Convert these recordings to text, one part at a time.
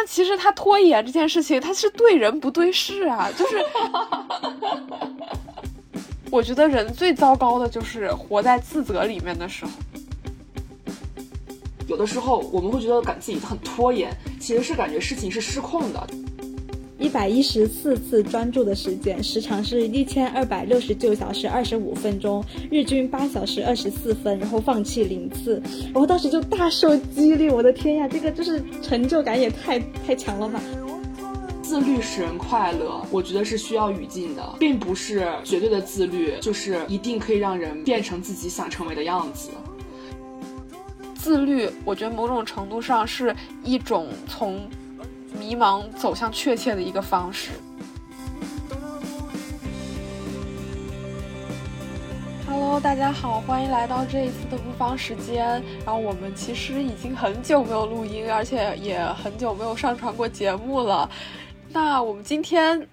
但其实他拖延这件事情，他是对人不对事啊，就是。我觉得人最糟糕的就是活在自责里面的时候。有的时候我们会觉得感自己很拖延，其实是感觉事情是失控的。一百一十四次专注的时间，时长是一千二百六十九小时二十五分钟，日均八小时二十四分，然后放弃零次，我当时就大受激励。我的天呀，这个就是成就感也太太强了吧！自律使人快乐，我觉得是需要语境的，并不是绝对的自律就是一定可以让人变成自己想成为的样子。自律，我觉得某种程度上是一种从迷茫走向确切的一个方式。Hello，大家好，欢迎来到这一次的不方时间。然后我们其实已经很久没有录音，而且也很久没有上传过节目了。那我们今天。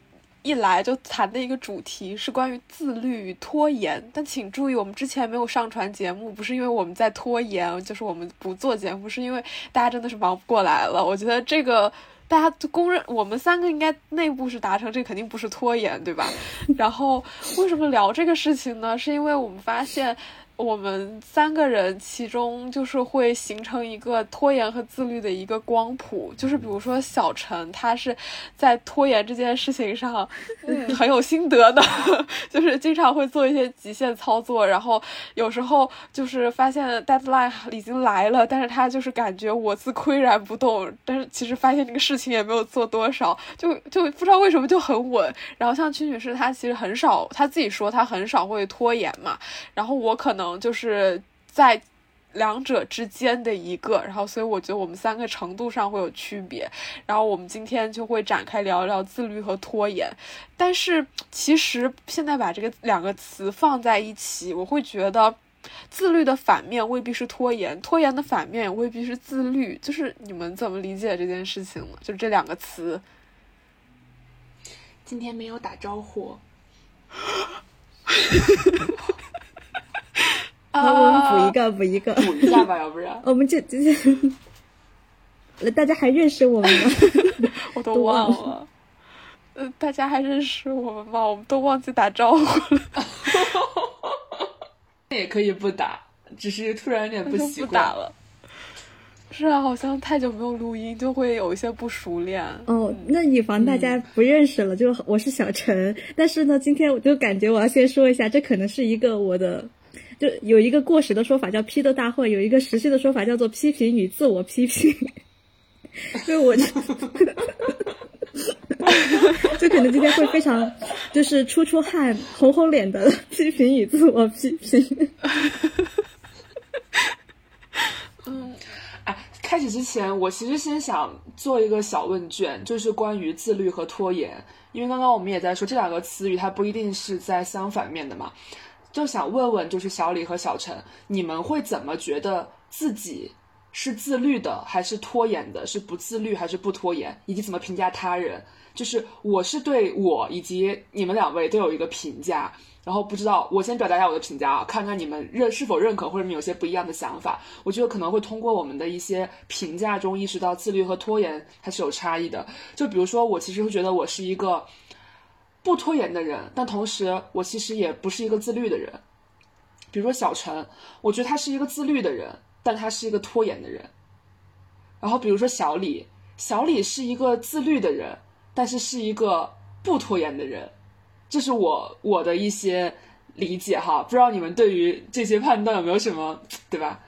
一来就谈的一个主题是关于自律与拖延，但请注意，我们之前没有上传节目，不是因为我们在拖延，就是我们不做节目，是因为大家真的是忙不过来了。我觉得这个大家都公认，我们三个应该内部是达成，这肯定不是拖延，对吧？然后为什么聊这个事情呢？是因为我们发现。我们三个人其中就是会形成一个拖延和自律的一个光谱，就是比如说小陈，他是在拖延这件事情上嗯很有心得的，就是经常会做一些极限操作，然后有时候就是发现 deadline 已经来了，但是他就是感觉我自岿然不动，但是其实发现这个事情也没有做多少，就就不知道为什么就很稳。然后像曲女士，她其实很少，她自己说她很少会拖延嘛，然后我可能。就是在两者之间的一个，然后所以我觉得我们三个程度上会有区别，然后我们今天就会展开聊聊自律和拖延。但是其实现在把这个两个词放在一起，我会觉得自律的反面未必是拖延，拖延的反面也未必是自律。就是你们怎么理解这件事情呢？就这两个词。今天没有打招呼。我们补一个，补一个，补一下吧，要不然 我们就就 大家还认识我们吗？我都忘了。呃，大家还认识我们吗？我们都忘记打招呼了。那也可以不打，只是突然有点不习惯了。是啊，好像太久没有录音，就会有一些不熟练。哦，那以防大家不认识了，就我是小陈。但是呢，今天我就感觉我要先说一下，这可能是一个我的。就有一个过时的说法叫批斗大会，有一个实际的说法叫做批评与自我批评。就我就，就可能今天会非常就是出出汗、红红脸的批评与自我批评。嗯，哎，开始之前，我其实先想做一个小问卷，就是关于自律和拖延，因为刚刚我们也在说这两个词语，它不一定是在相反面的嘛。就想问问，就是小李和小陈，你们会怎么觉得自己是自律的，还是拖延的？是不自律还是不拖延？以及怎么评价他人？就是我是对我以及你们两位都有一个评价，然后不知道我先表达一下我的评价啊，看看你们认是否认可，或者你们有些不一样的想法。我觉得可能会通过我们的一些评价中意识到自律和拖延它是有差异的。就比如说，我其实会觉得我是一个。不拖延的人，但同时我其实也不是一个自律的人。比如说小陈，我觉得他是一个自律的人，但他是一个拖延的人。然后比如说小李，小李是一个自律的人，但是是一个不拖延的人。这是我我的一些理解哈，不知道你们对于这些判断有没有什么对吧？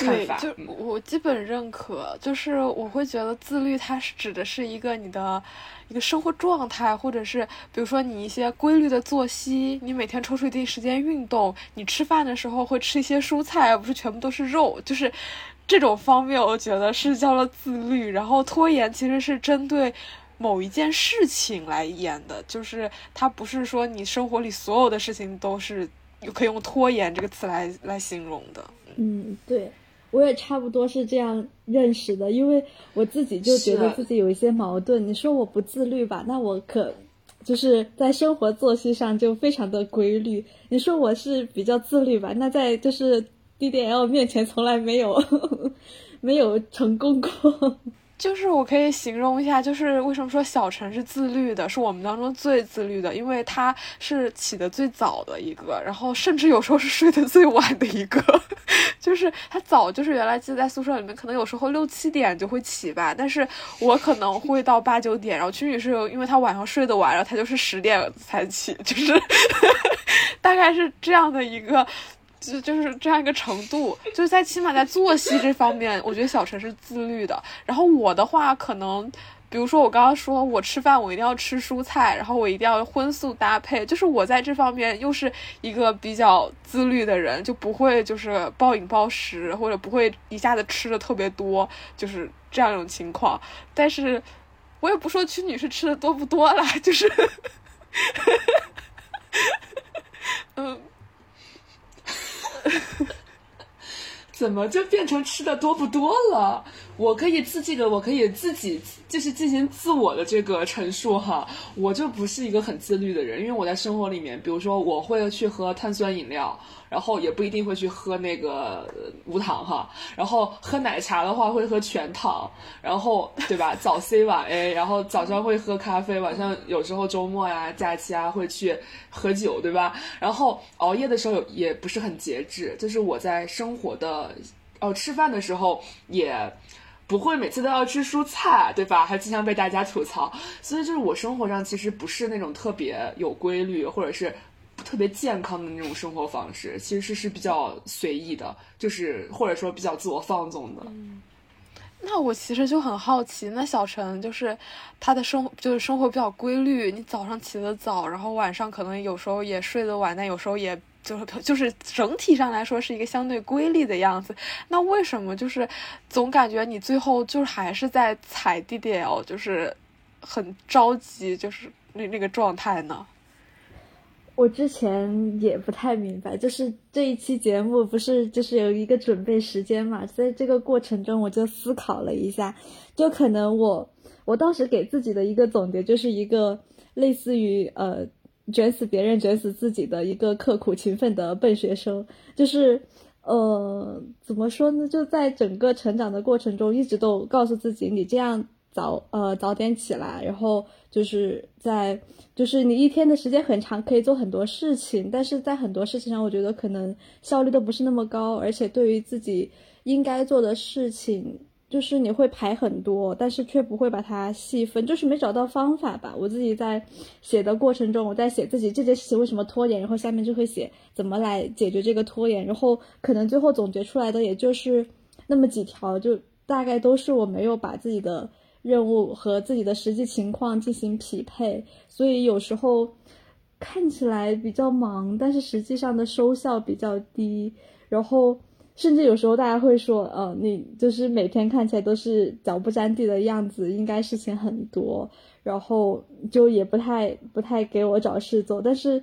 对，就我基本认可，就是我会觉得自律它是指的是一个你的一个生活状态，或者是比如说你一些规律的作息，你每天抽出一定时间运动，你吃饭的时候会吃一些蔬菜，而不是全部都是肉，就是这种方面，我觉得是叫做自律。然后拖延其实是针对某一件事情来演的，就是它不是说你生活里所有的事情都是可以用拖延这个词来来形容的。嗯，对。我也差不多是这样认识的，因为我自己就觉得自己有一些矛盾。你说我不自律吧，那我可就是在生活作息上就非常的规律。你说我是比较自律吧，那在就是 DDL 面前从来没有 没有成功过。就是我可以形容一下，就是为什么说小陈是自律的，是我们当中最自律的，因为他是起得最早的一个，然后甚至有时候是睡得最晚的一个。就是他早，就是原来记得在宿舍里面，可能有时候六七点就会起吧，但是我可能会到八九点，然后曲女士因为她晚上睡得晚，然后她就是十点才起，就是 大概是这样的一个。就就是这样一个程度，就是在起码在作息这方面，我觉得小陈是自律的。然后我的话，可能比如说我刚刚说我吃饭我一定要吃蔬菜，然后我一定要荤素搭配，就是我在这方面又是一个比较自律的人，就不会就是暴饮暴食，或者不会一下子吃的特别多，就是这样一种情况。但是我也不说曲女士吃的多不多了，就是，嗯。怎么就变成吃的多不多了？我可以自这个，我可以自己就是进行自我的这个陈述哈。我就不是一个很自律的人，因为我在生活里面，比如说我会去喝碳酸饮料。然后也不一定会去喝那个无糖哈，然后喝奶茶的话会喝全糖，然后对吧？早 C 晚 A，然后早上会喝咖啡，晚上有时候周末呀、假期啊会去喝酒，对吧？然后熬夜的时候也不是很节制，就是我在生活的哦吃饭的时候也不会每次都要吃蔬菜，对吧？还经常被大家吐槽，所以就是我生活上其实不是那种特别有规律，或者是。特别健康的那种生活方式，其实是比较随意的，就是或者说比较自我放纵的。嗯，那我其实就很好奇，那小陈就是他的生就是生活比较规律，你早上起得早，然后晚上可能有时候也睡得晚，但有时候也就是 就是整体上来说是一个相对规律的样子。那为什么就是总感觉你最后就是还是在踩 DDL，就是很着急，就是那那个状态呢？我之前也不太明白，就是这一期节目不是就是有一个准备时间嘛，在这个过程中我就思考了一下，就可能我我当时给自己的一个总结就是一个类似于呃卷死别人卷死自己的一个刻苦勤奋的笨学生，就是呃怎么说呢？就在整个成长的过程中，一直都告诉自己你这样。早呃早点起来，然后就是在就是你一天的时间很长，可以做很多事情，但是在很多事情上，我觉得可能效率都不是那么高，而且对于自己应该做的事情，就是你会排很多，但是却不会把它细分，就是没找到方法吧。我自己在写的过程中，我在写自己这件事情为什么拖延，然后下面就会写怎么来解决这个拖延，然后可能最后总结出来的也就是那么几条，就大概都是我没有把自己的。任务和自己的实际情况进行匹配，所以有时候看起来比较忙，但是实际上的收效比较低。然后甚至有时候大家会说，呃，你就是每天看起来都是脚不沾地的样子，应该事情很多，然后就也不太不太给我找事做。但是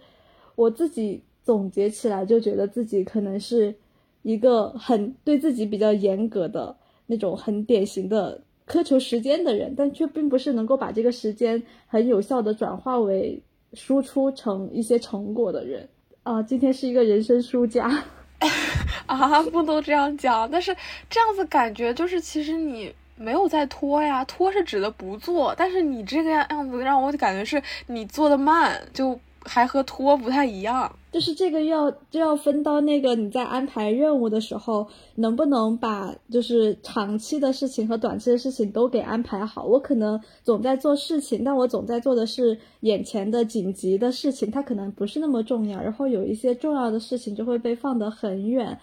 我自己总结起来，就觉得自己可能是一个很对自己比较严格的那种很典型的。苛求时间的人，但却并不是能够把这个时间很有效的转化为输出成一些成果的人啊！今天是一个人生输家 啊，不能这样讲。但是这样子感觉就是，其实你没有在拖呀，拖是指的不做，但是你这个样样子让我感觉是你做的慢，就还和拖不太一样。就是这个要就要分到那个你在安排任务的时候，能不能把就是长期的事情和短期的事情都给安排好？我可能总在做事情，但我总在做的是眼前的紧急的事情，它可能不是那么重要。然后有一些重要的事情就会被放得很远。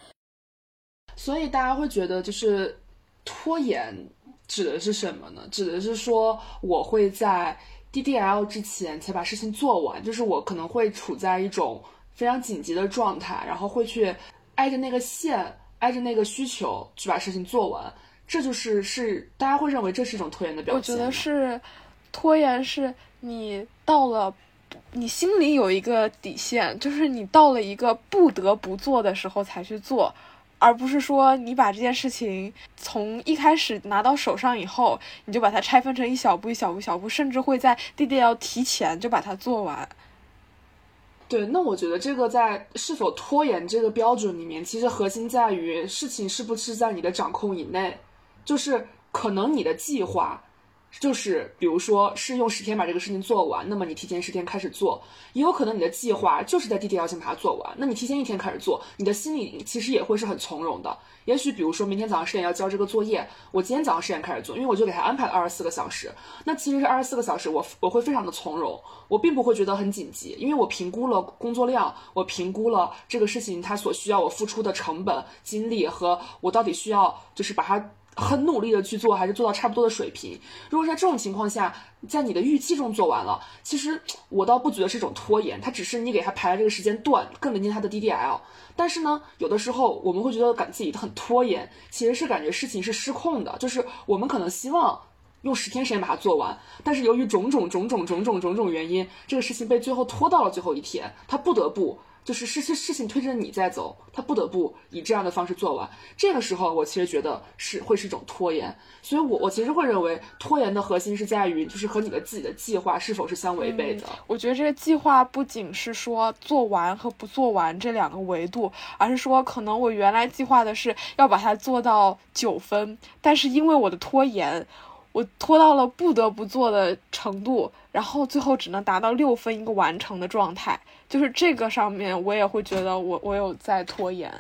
所以大家会觉得，就是拖延指的是什么呢？指的是说我会在 DDL 之前才把事情做完，就是我可能会处在一种。非常紧急的状态，然后会去挨着那个线，挨着那个需求去把事情做完，这就是是大家会认为这是一种拖延的表现。我觉得是拖延，是你到了，你心里有一个底线，就是你到了一个不得不做的时候才去做，而不是说你把这件事情从一开始拿到手上以后，你就把它拆分成一小步一小步小步，甚至会在 D D 要提前就把它做完。对，那我觉得这个在是否拖延这个标准里面，其实核心在于事情是不是在你的掌控以内。就是可能你的计划。就是，比如说是用十天把这个事情做完，那么你提前十天开始做，也有可能你的计划就是在地铁要先把它做完，那你提前一天开始做，你的心里其实也会是很从容的。也许比如说明天早上十点要交这个作业，我今天早上十点开始做，因为我就给他安排了二十四个小时，那其实是二十四个小时，我我会非常的从容，我并不会觉得很紧急，因为我评估了工作量，我评估了这个事情它所需要我付出的成本、精力和我到底需要就是把它。很努力的去做，还是做到差不多的水平。如果在这种情况下，在你的预期中做完了，其实我倒不觉得是一种拖延，它只是你给他排了这个时间段，更临近他的 DDL。但是呢，有的时候我们会觉得感自己很拖延，其实是感觉事情是失控的，就是我们可能希望用十天时间把它做完，但是由于种种种种种种种种原因，这个事情被最后拖到了最后一天，他不得不。就是事事事情推着你在走，他不得不以这样的方式做完。这个时候，我其实觉得是会是一种拖延。所以，我我其实会认为，拖延的核心是在于，就是和你的自己的计划是否是相违背的。我觉得这个计划不仅是说做完和不做完这两个维度，而是说，可能我原来计划的是要把它做到九分，但是因为我的拖延。我拖到了不得不做的程度，然后最后只能达到六分一个完成的状态，就是这个上面我也会觉得我我有在拖延。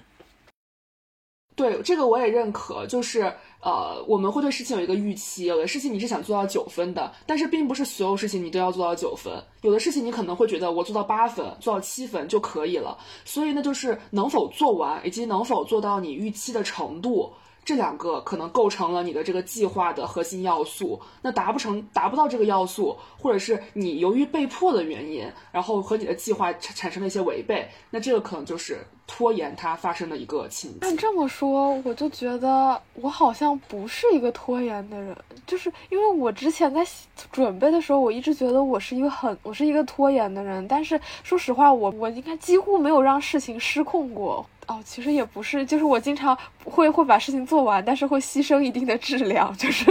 对这个我也认可，就是呃我们会对事情有一个预期，有的事情你是想做到九分的，但是并不是所有事情你都要做到九分，有的事情你可能会觉得我做到八分，做到七分就可以了，所以呢就是能否做完以及能否做到你预期的程度。这两个可能构成了你的这个计划的核心要素。那达不成、达不到这个要素，或者是你由于被迫的原因，然后和你的计划产产生了一些违背，那这个可能就是拖延它发生的一个情景。按这么说，我就觉得我好像不是一个拖延的人，就是因为我之前在准备的时候，我一直觉得我是一个很我是一个拖延的人。但是说实话，我我应该几乎没有让事情失控过。哦，其实也不是，就是我经常会会把事情做完，但是会牺牲一定的质量，就是，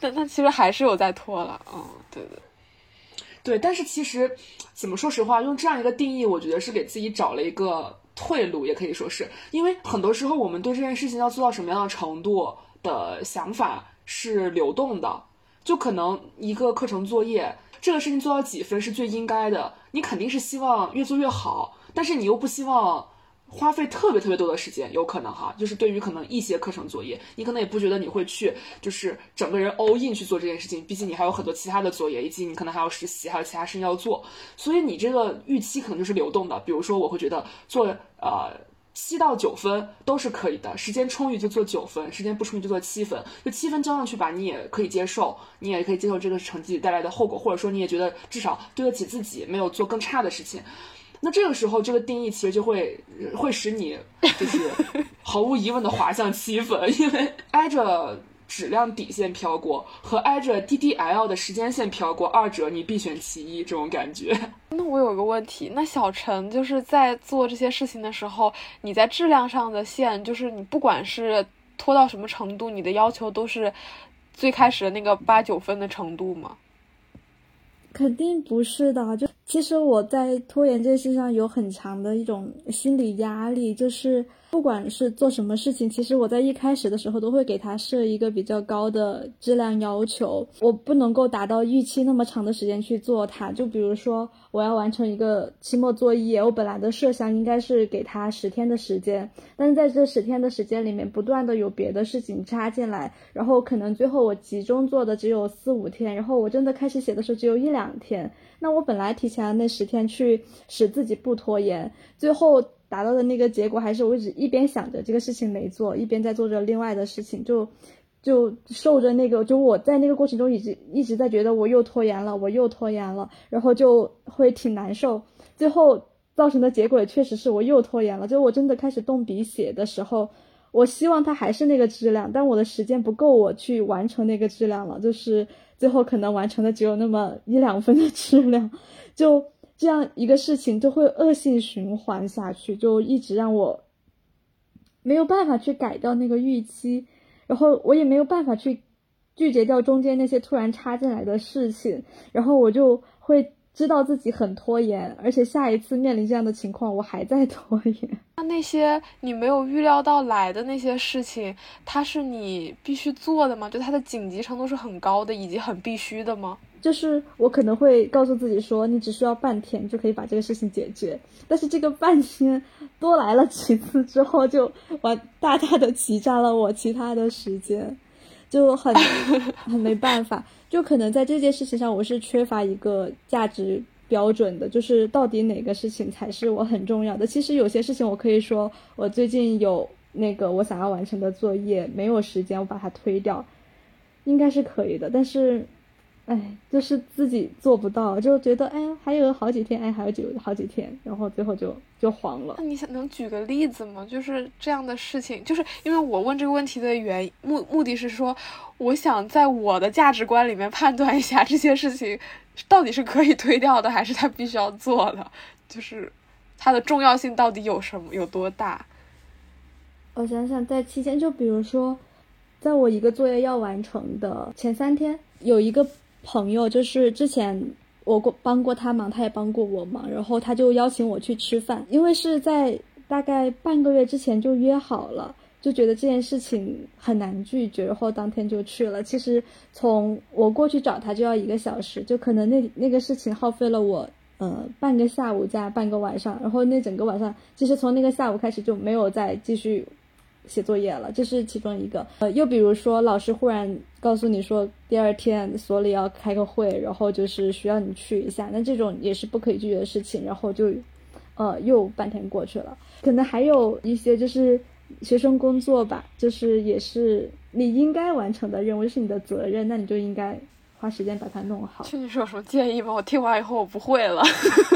但但其实还是有在拖了，嗯，对对，对，但是其实怎么说实话，用这样一个定义，我觉得是给自己找了一个退路，也可以说是因为很多时候我们对这件事情要做到什么样的程度的想法是流动的，就可能一个课程作业，这个事情做到几分是最应该的，你肯定是希望越做越好，但是你又不希望。花费特别特别多的时间，有可能哈，就是对于可能一些课程作业，你可能也不觉得你会去，就是整个人 all in 去做这件事情，毕竟你还有很多其他的作业，以及你可能还要实习，还有其他事情要做，所以你这个预期可能就是流动的。比如说，我会觉得做呃七到九分都是可以的，时间充裕就做九分，时间不充裕就做七分，就七分交上去吧，你也可以接受，你也可以接受这个成绩带来的后果，或者说你也觉得至少对得起自己，没有做更差的事情。那这个时候，这个定义其实就会会使你就是 毫无疑问的滑向七分，因为挨着质量底线飘过和挨着 DDL 的时间线飘过，二者你必选其一，这种感觉。那我有个问题，那小陈就是在做这些事情的时候，你在质量上的线，就是你不管是拖到什么程度，你的要求都是最开始的那个八九分的程度吗？肯定不是的，就其实我在拖延这件事上有很强的一种心理压力，就是。不管是做什么事情，其实我在一开始的时候都会给他设一个比较高的质量要求，我不能够达到预期那么长的时间去做它。就比如说，我要完成一个期末作业，我本来的设想应该是给他十天的时间，但是在这十天的时间里面，不断的有别的事情插进来，然后可能最后我集中做的只有四五天，然后我真的开始写的时候只有一两天。那我本来提前的那十天去使自己不拖延，最后。达到的那个结果还是我一直一边想着这个事情没做，一边在做着另外的事情，就就受着那个，就我在那个过程中一直一直在觉得我又拖延了，我又拖延了，然后就会挺难受。最后造成的结果也确实是我又拖延了，就我真的开始动笔写的时候，我希望它还是那个质量，但我的时间不够我去完成那个质量了，就是最后可能完成的只有那么一两分的质量，就。这样一个事情就会恶性循环下去，就一直让我没有办法去改掉那个预期，然后我也没有办法去拒绝掉中间那些突然插进来的事情，然后我就会知道自己很拖延，而且下一次面临这样的情况，我还在拖延。那那些你没有预料到来的那些事情，它是你必须做的吗？就它的紧急程度是很高的，以及很必须的吗？就是我可能会告诉自己说，你只需要半天就可以把这个事情解决。但是这个半天多来了几次之后，就完大大的挤占了我其他的时间，就很 很没办法。就可能在这件事情上，我是缺乏一个价值标准的，就是到底哪个事情才是我很重要的。其实有些事情我可以说，我最近有那个我想要完成的作业，没有时间，我把它推掉，应该是可以的。但是。哎，就是自己做不到，就觉得哎，还有好几天，哎，还有几好几天，然后最后就就黄了。那你想能举个例子吗？就是这样的事情，就是因为我问这个问题的原目目的是说，我想在我的价值观里面判断一下这些事情到底是可以推掉的，还是他必须要做的，就是它的重要性到底有什么有多大？我想想，在期间，就比如说，在我一个作业要完成的前三天，有一个。朋友就是之前我过帮过他忙，他也帮过我忙，然后他就邀请我去吃饭，因为是在大概半个月之前就约好了，就觉得这件事情很难拒绝，然后当天就去了。其实从我过去找他就要一个小时，就可能那那个事情耗费了我呃半个下午加半个晚上，然后那整个晚上其实从那个下午开始就没有再继续。写作业了，这是其中一个。呃，又比如说，老师忽然告诉你说，第二天所里要开个会，然后就是需要你去一下，那这种也是不可以拒绝的事情。然后就，呃，又半天过去了。可能还有一些就是学生工作吧，就是也是你应该完成的任务，是你的责任，那你就应该花时间把它弄好。你是有什么建议吗？我听完以后我不会了。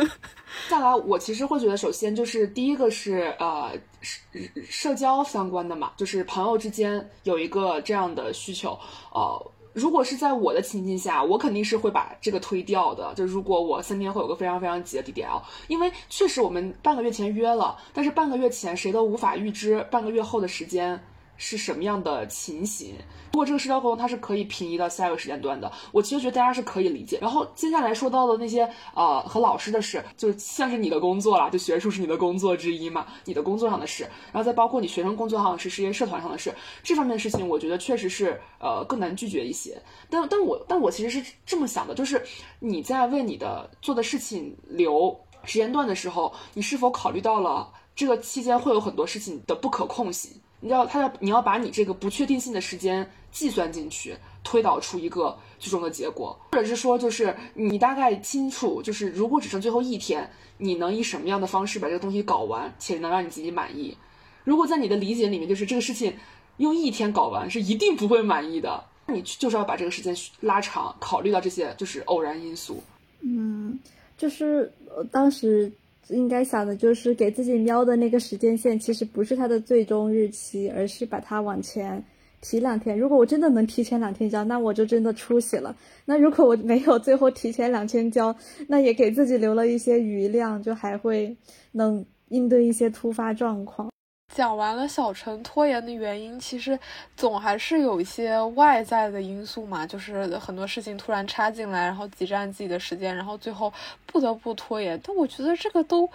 再来，我其实会觉得，首先就是第一个是呃社社交相关的嘛，就是朋友之间有一个这样的需求。呃，如果是在我的情境下，我肯定是会把这个推掉的。就如果我三天会有个非常非常急的 DDL，因为确实我们半个月前约了，但是半个月前谁都无法预知半个月后的时间。是什么样的情形？如果这个社交活动它是可以平移到下一个时间段的，我其实觉得大家是可以理解。然后接下来说到的那些呃和老师的事，就像是你的工作啦，就学术是你的工作之一嘛，你的工作上的事，然后再包括你学生工作上的事，是一些社团上的事，这方面的事情，我觉得确实是呃更难拒绝一些。但但我但我其实是这么想的，就是你在为你的做的事情留时间段的时候，你是否考虑到了这个期间会有很多事情的不可控性？你要他要你要把你这个不确定性的时间计算进去，推导出一个最终的结果，或者是说，就是你大概清楚，就是如果只剩最后一天，你能以什么样的方式把这个东西搞完，且能让你自己满意？如果在你的理解里面，就是这个事情用一天搞完是一定不会满意的，你就是要把这个时间拉长，考虑到这些就是偶然因素。嗯，就是当时。应该想的就是给自己瞄的那个时间线，其实不是它的最终日期，而是把它往前提两天。如果我真的能提前两天交，那我就真的出息了。那如果我没有最后提前两天交，那也给自己留了一些余量，就还会能应对一些突发状况。讲完了小陈拖延的原因，其实总还是有一些外在的因素嘛，就是很多事情突然插进来，然后挤占自己的时间，然后最后不得不拖延。但我觉得这个都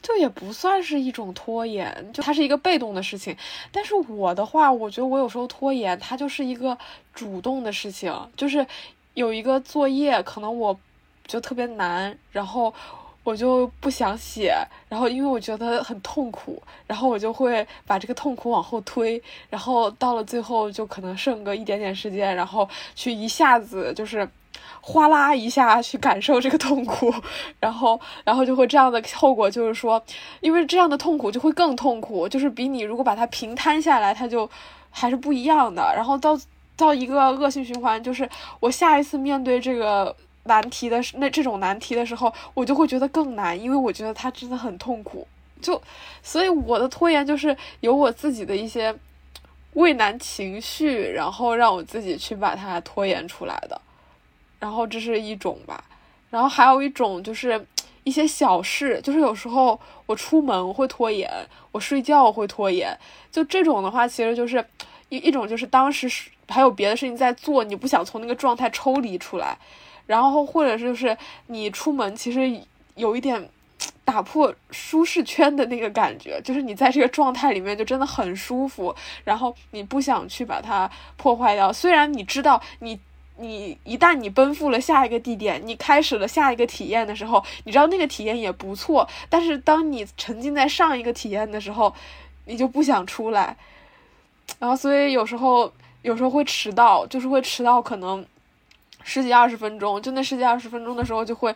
就也不算是一种拖延，就它是一个被动的事情。但是我的话，我觉得我有时候拖延，它就是一个主动的事情，就是有一个作业，可能我就特别难，然后。我就不想写，然后因为我觉得很痛苦，然后我就会把这个痛苦往后推，然后到了最后就可能剩个一点点时间，然后去一下子就是哗啦一下去感受这个痛苦，然后然后就会这样的后果就是说，因为这样的痛苦就会更痛苦，就是比你如果把它平摊下来，它就还是不一样的，然后到到一个恶性循环，就是我下一次面对这个。难题的那这种难题的时候，我就会觉得更难，因为我觉得它真的很痛苦。就，所以我的拖延就是有我自己的一些畏难情绪，然后让我自己去把它拖延出来的。然后这是一种吧，然后还有一种就是一些小事，就是有时候我出门会拖延，我睡觉会拖延。就这种的话，其实就是一一种就是当时还有别的事情在做，你不想从那个状态抽离出来。然后或者是就是你出门其实有一点 打破舒适圈的那个感觉，就是你在这个状态里面就真的很舒服，然后你不想去把它破坏掉。虽然你知道你你一旦你奔赴了下一个地点，你开始了下一个体验的时候，你知道那个体验也不错，但是当你沉浸在上一个体验的时候，你就不想出来。然后所以有时候有时候会迟到，就是会迟到可能。十几二十分钟，就那十几二十分钟的时候，就会，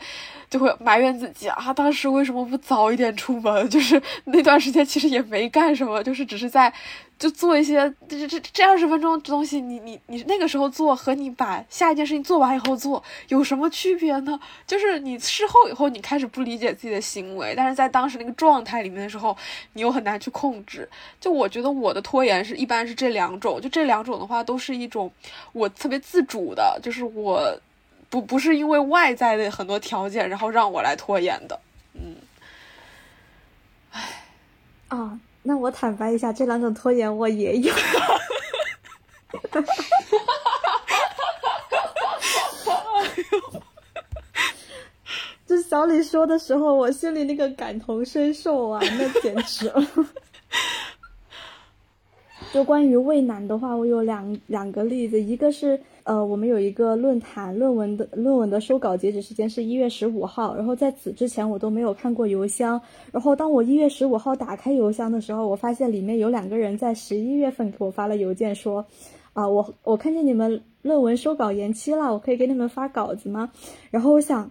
就会埋怨自己啊，当时为什么不早一点出门？就是那段时间其实也没干什么，就是只是在。就做一些这这这二十分钟的东西，你你你那个时候做和你把下一件事情做完以后做有什么区别呢？就是你事后以后你开始不理解自己的行为，但是在当时那个状态里面的时候，你又很难去控制。就我觉得我的拖延是一般是这两种，就这两种的话都是一种我特别自主的，就是我不不是因为外在的很多条件然后让我来拖延的。嗯，唉，啊。那我坦白一下，这两种拖延我也有。哈哈哈哈哈哈就小李说的时候，我心里那个感同身受啊，那简直了。就关于畏难的话，我有两两个例子，一个是。呃，我们有一个论坛，论文的论文的收稿截止时间是一月十五号。然后在此之前，我都没有看过邮箱。然后当我一月十五号打开邮箱的时候，我发现里面有两个人在十一月份给我发了邮件，说，啊，我我看见你们论文收稿延期了，我可以给你们发稿子吗？然后我想，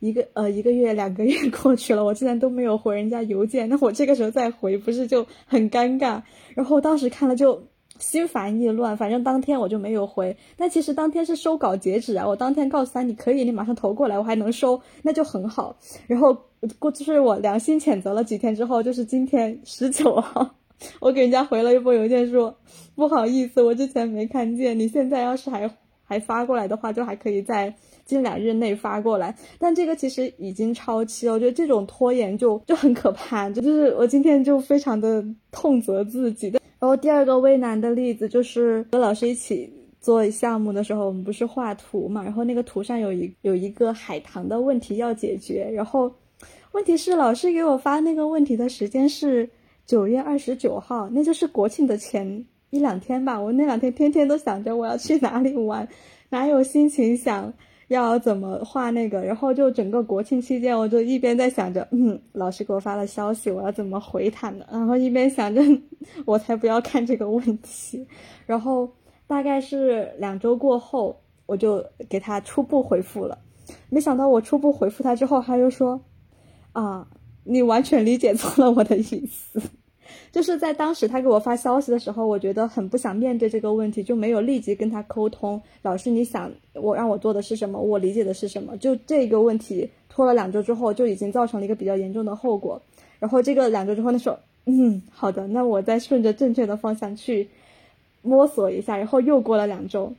一个呃一个月两个月 过去了，我竟然都没有回人家邮件，那我这个时候再回不是就很尴尬？然后当时看了就。心烦意乱，反正当天我就没有回。但其实当天是收稿截止啊，我当天告诉他你可以，你马上投过来，我还能收，那就很好。然后过就是我良心谴责了几天之后，就是今天十九号，我给人家回了一封邮件说不好意思，我之前没看见，你现在要是还还发过来的话，就还可以在近两日内发过来。但这个其实已经超期了，我觉得这种拖延就就很可怕，就是我今天就非常的痛责自己的。然后第二个畏难的例子就是和老师一起做项目的时候，我们不是画图嘛，然后那个图上有一有一个海棠的问题要解决，然后问题是老师给我发那个问题的时间是九月二十九号，那就是国庆的前一两天吧，我那两天天天都想着我要去哪里玩，哪有心情想。要怎么画那个？然后就整个国庆期间，我就一边在想着，嗯，老师给我发了消息，我要怎么回他呢？然后一边想着，我才不要看这个问题。然后大概是两周过后，我就给他初步回复了。没想到我初步回复他之后，他又说，啊，你完全理解错了我的意思。就是在当时他给我发消息的时候，我觉得很不想面对这个问题，就没有立即跟他沟通。老师，你想我让我做的是什么？我理解的是什么？就这个问题拖了两周之后，就已经造成了一个比较严重的后果。然后这个两周之后，他说：“嗯，好的，那我再顺着正确的方向去摸索一下。”然后又过了两周，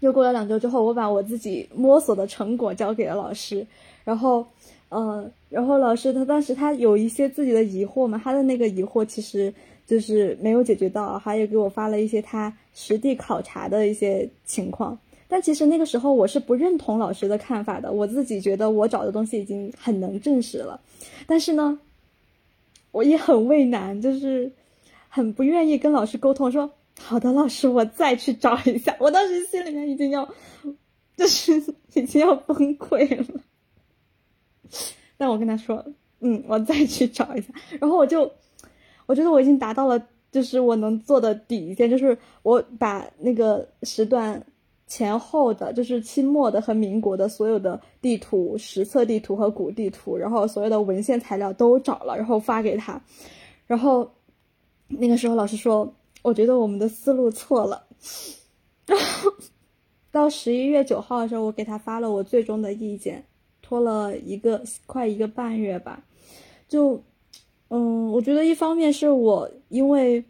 又过了两周之后，我把我自己摸索的成果交给了老师，然后。嗯，然后老师他当时他有一些自己的疑惑嘛，他的那个疑惑其实就是没有解决到，还有给我发了一些他实地考察的一些情况。但其实那个时候我是不认同老师的看法的，我自己觉得我找的东西已经很能证实了。但是呢，我也很为难，就是很不愿意跟老师沟通，说好的，老师我再去找一下。我当时心里面已经要，就是已经要崩溃了。但我跟他说，嗯，我再去找一下。然后我就，我觉得我已经达到了，就是我能做的底线，就是我把那个时段前后的，就是清末的和民国的所有的地图、实测地图和古地图，然后所有的文献材料都找了，然后发给他。然后那个时候老师说，我觉得我们的思路错了。然后到十一月九号的时候，我给他发了我最终的意见。拖了一个快一个半月吧，就，嗯，我觉得一方面是我因为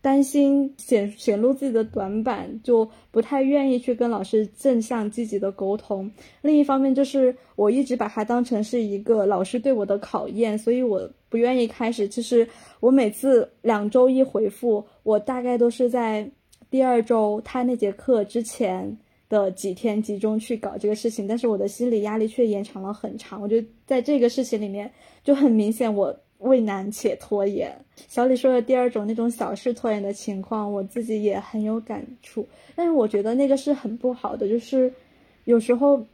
担心显显露自己的短板，就不太愿意去跟老师正向积极的沟通；另一方面就是我一直把它当成是一个老师对我的考验，所以我不愿意开始。其实我每次两周一回复，我大概都是在第二周他那节课之前。的几天集中去搞这个事情，但是我的心理压力却延长了很长。我觉得在这个事情里面就很明显，我畏难且拖延。小李说的第二种那种小事拖延的情况，我自己也很有感触。但是我觉得那个是很不好的，就是有时候。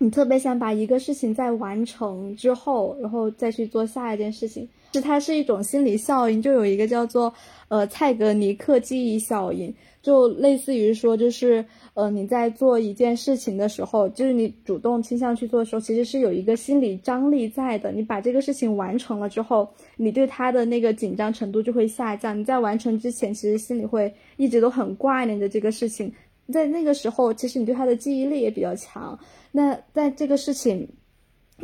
你特别想把一个事情在完成之后，然后再去做下一件事情，是它是一种心理效应，就有一个叫做呃蔡格尼克记忆效应，就类似于说，就是呃你在做一件事情的时候，就是你主动倾向去做的时候，其实是有一个心理张力在的。你把这个事情完成了之后，你对他的那个紧张程度就会下降。你在完成之前，其实心里会一直都很挂念着这个事情，在那个时候，其实你对他的记忆力也比较强。那在这个事情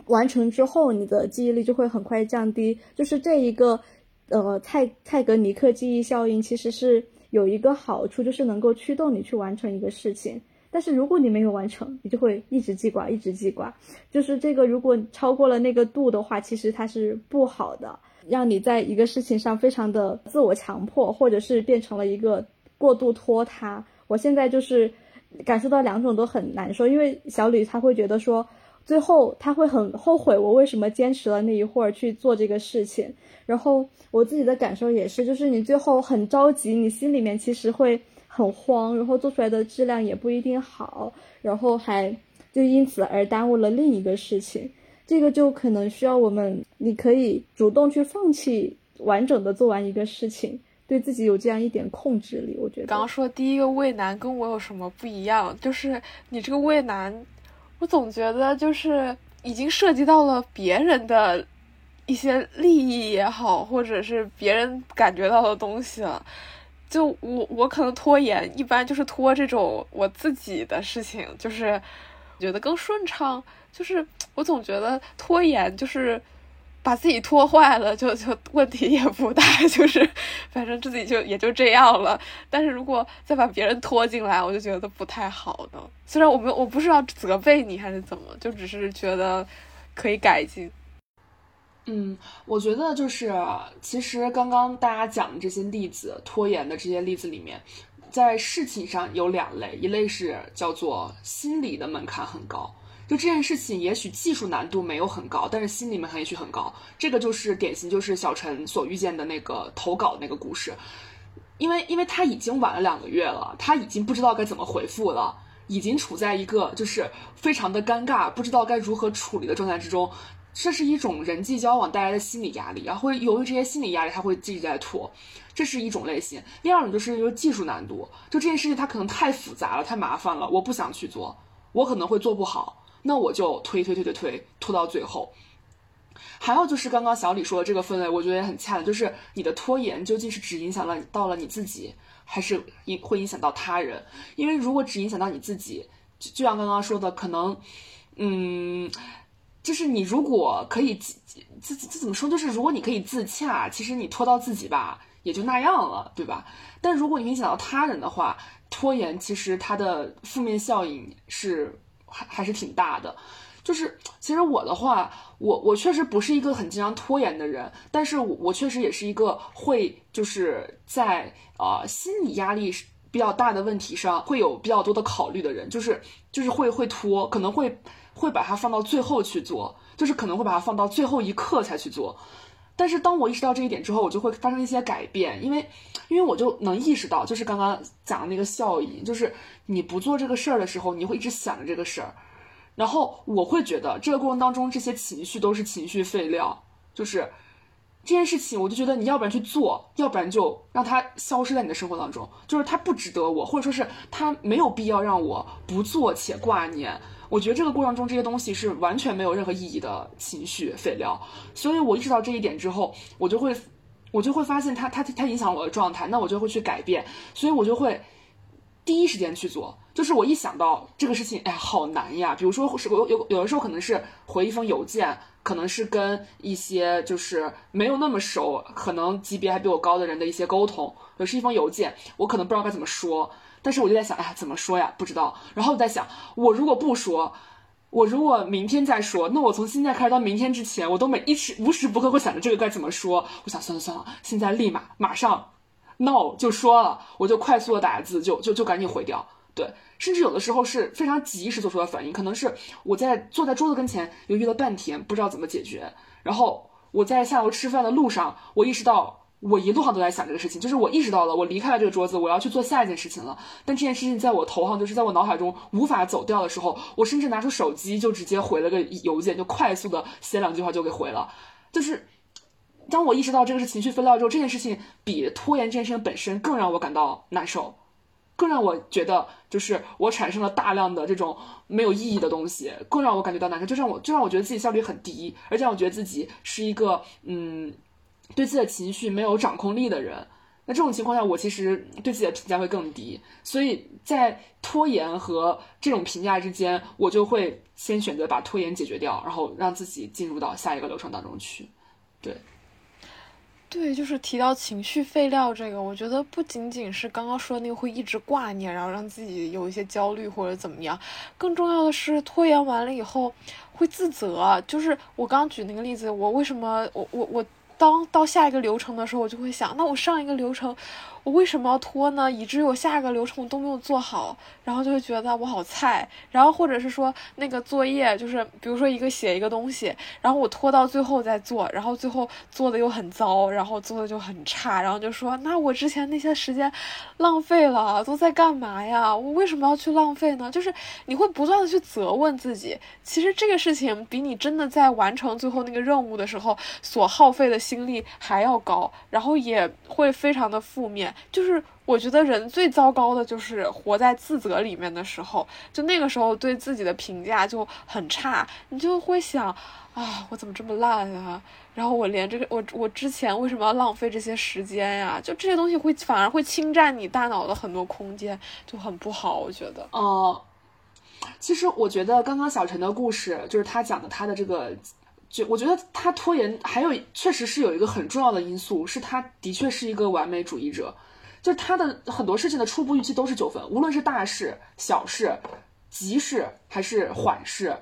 完成之后，你的记忆力就会很快降低。就是这一个，呃，泰泰格尼克记忆效应其实是有一个好处，就是能够驱动你去完成一个事情。但是如果你没有完成，你就会一直记挂，一直记挂。就是这个，如果超过了那个度的话，其实它是不好的，让你在一个事情上非常的自我强迫，或者是变成了一个过度拖沓。我现在就是。感受到两种都很难受，因为小李他会觉得说，最后他会很后悔我为什么坚持了那一会儿去做这个事情。然后我自己的感受也是，就是你最后很着急，你心里面其实会很慌，然后做出来的质量也不一定好，然后还就因此而耽误了另一个事情。这个就可能需要我们，你可以主动去放弃完整的做完一个事情。对自己有这样一点控制力，我觉得。刚刚说第一个畏难跟我有什么不一样？就是你这个畏难，我总觉得就是已经涉及到了别人的一些利益也好，或者是别人感觉到的东西了。就我我可能拖延，一般就是拖这种我自己的事情，就是觉得更顺畅。就是我总觉得拖延就是。把自己拖坏了，就就问题也不大，就是反正自己就也就这样了。但是如果再把别人拖进来，我就觉得不太好的。虽然我们我不是要责备你还是怎么，就只是觉得可以改进。嗯，我觉得就是其实刚刚大家讲的这些例子，拖延的这些例子里面，在事情上有两类，一类是叫做心理的门槛很高。就这件事情，也许技术难度没有很高，但是心里面也许很高。这个就是典型，就是小陈所遇见的那个投稿那个故事。因为，因为他已经晚了两个月了，他已经不知道该怎么回复了，已经处在一个就是非常的尴尬，不知道该如何处理的状态之中。这是一种人际交往带来的心理压力，然后由于这些心理压力，他会一直在拖，这是一种类型。第二种就是由技术难度，就这件事情它可能太复杂了，太麻烦了，我不想去做，我可能会做不好。那我就推推推推推拖到最后，还有就是刚刚小李说的这个分类，我觉得也很恰当，就是你的拖延究竟是只影响了到了你自己，还是影会影响到他人？因为如果只影响到你自己，就就像刚刚说的，可能，嗯，就是你如果可以自自这怎么说？就是如果你可以自洽，其实你拖到自己吧，也就那样了，对吧？但如果你影响到他人的话，拖延其实它的负面效应是。还还是挺大的，就是其实我的话，我我确实不是一个很经常拖延的人，但是我我确实也是一个会就是在呃心理压力比较大的问题上会有比较多的考虑的人，就是就是会会拖，可能会会把它放到最后去做，就是可能会把它放到最后一刻才去做。但是当我意识到这一点之后，我就会发生一些改变，因为，因为我就能意识到，就是刚刚讲的那个效应，就是你不做这个事儿的时候，你会一直想着这个事儿，然后我会觉得这个过程当中这些情绪都是情绪废料，就是这件事情，我就觉得你要不然去做，要不然就让它消失在你的生活当中，就是它不值得我，或者说是它没有必要让我不做且挂念。我觉得这个过程中这些东西是完全没有任何意义的情绪废料，所以我意识到这一点之后，我就会，我就会发现它它它影响我的状态，那我就会去改变，所以我就会第一时间去做。就是我一想到这个事情，哎呀，好难呀！比如说是有有有的时候可能是回一封邮件，可能是跟一些就是没有那么熟，可能级别还比我高的人的一些沟通，有是一封邮件，我可能不知道该怎么说。但是我就在想，哎，怎么说呀？不知道。然后我在想，我如果不说，我如果明天再说，那我从现在开始到明天之前，我都每一时无时不刻会想着这个该怎么说。我想算了算了，现在立马马上，no 就说了，我就快速的打字，就就就赶紧回掉，对，甚至有的时候是非常及时做出的反应，可能是我在坐在桌子跟前犹豫了半天，不知道怎么解决，然后我在下楼吃饭的路上，我意识到。我一路上都在想这个事情，就是我意识到了，我离开了这个桌子，我要去做下一件事情了。但这件事情在我头上，就是在我脑海中无法走掉的时候，我甚至拿出手机就直接回了个邮件，就快速的写两句话就给回了。就是当我意识到这个是情绪分料之后，这件事情比拖延这件事情本身更让我感到难受，更让我觉得就是我产生了大量的这种没有意义的东西，更让我感觉到难受，就让我就让我觉得自己效率很低，而且让我觉得自己是一个嗯。对自己的情绪没有掌控力的人，那这种情况下，我其实对自己的评价会更低。所以在拖延和这种评价之间，我就会先选择把拖延解决掉，然后让自己进入到下一个流程当中去。对，对，就是提到情绪废料这个，我觉得不仅仅是刚刚说的那个会一直挂念，然后让自己有一些焦虑或者怎么样，更重要的是拖延完了以后会自责。就是我刚举那个例子，我为什么我我我。当到下一个流程的时候，我就会想，那我上一个流程。我为什么要拖呢？以至于我下个流程我都没有做好，然后就会觉得我好菜。然后或者是说那个作业，就是比如说一个写一个东西，然后我拖到最后再做，然后最后做的又很糟，然后做的就很差，然后就说那我之前那些时间浪费了，都在干嘛呀？我为什么要去浪费呢？就是你会不断的去责问自己。其实这个事情比你真的在完成最后那个任务的时候所耗费的心力还要高，然后也会非常的负面。就是我觉得人最糟糕的就是活在自责里面的时候，就那个时候对自己的评价就很差，你就会想啊，我怎么这么烂啊？然后我连这个我我之前为什么要浪费这些时间呀？就这些东西会反而会侵占你大脑的很多空间，就很不好。我觉得，哦，其实我觉得刚刚小陈的故事，就是他讲的他的这个。就我觉得他拖延，还有确实是有一个很重要的因素，是他的确是一个完美主义者，就他的很多事情的初步预期都是九分，无论是大事、小事、急事还是缓事、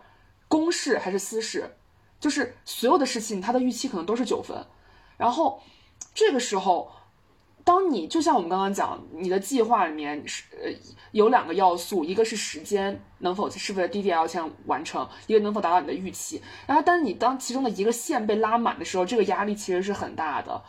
公事还是私事，就是所有的事情他的预期可能都是九分，然后这个时候。当你就像我们刚刚讲，你的计划里面是呃有两个要素，一个是时间能否是不是 DDL 先完成，一个能否达到你的预期。然后，但是你当其中的一个线被拉满的时候，这个压力其实是很大的。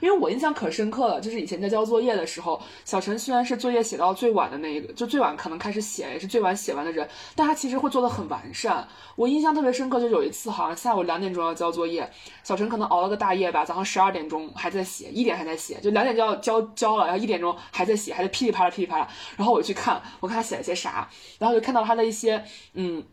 因为我印象可深刻了，就是以前在交作业的时候，小陈虽然是作业写到最晚的那一个，就最晚可能开始写，也是最晚写完的人，但他其实会做的很完善。我印象特别深刻，就有一次好像下午两点钟要交作业，小陈可能熬了个大夜吧，早上十二点钟还在写，一点还在写，就两点就要交交了，然后一点钟还在写，还在噼里啪啦噼里啪啦。然后我去看，我看他写了些啥，然后就看到他的一些嗯。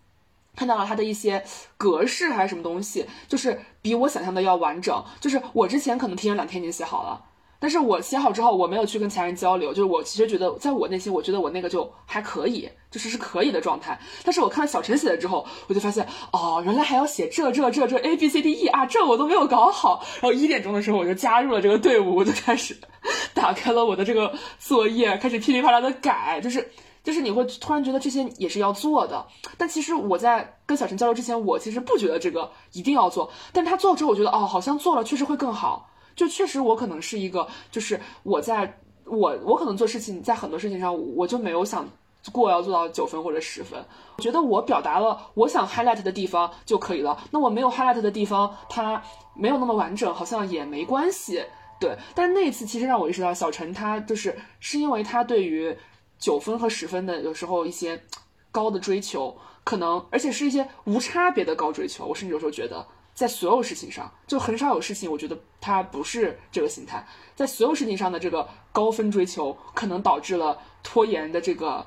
看到了他的一些格式还是什么东西，就是比我想象的要完整。就是我之前可能提前两天已经写好了，但是我写好之后，我没有去跟其他人交流。就是我其实觉得，在我内心，我觉得我那个就还可以，就是是可以的状态。但是我看到小陈写的之后，我就发现，哦，原来还要写这这这这 A B C D E 啊，这我都没有搞好。然后一点钟的时候，我就加入了这个队伍，我就开始 打开了我的这个作业，开始噼里啪啦的改，就是。就是你会突然觉得这些也是要做的，但其实我在跟小陈交流之前，我其实不觉得这个一定要做。但他做了之后，我觉得哦，好像做了确实会更好。就确实我可能是一个，就是我在我我可能做事情在很多事情上，我就没有想过要做到九分或者十分。我觉得我表达了我想 highlight 的地方就可以了。那我没有 highlight 的地方，它没有那么完整，好像也没关系。对，但那一次其实让我意识到，小陈他就是是因为他对于。九分和十分的，有时候一些高的追求，可能而且是一些无差别的高追求。我甚至有时候觉得，在所有事情上，就很少有事情，我觉得他不是这个心态。在所有事情上的这个高分追求，可能导致了拖延的这个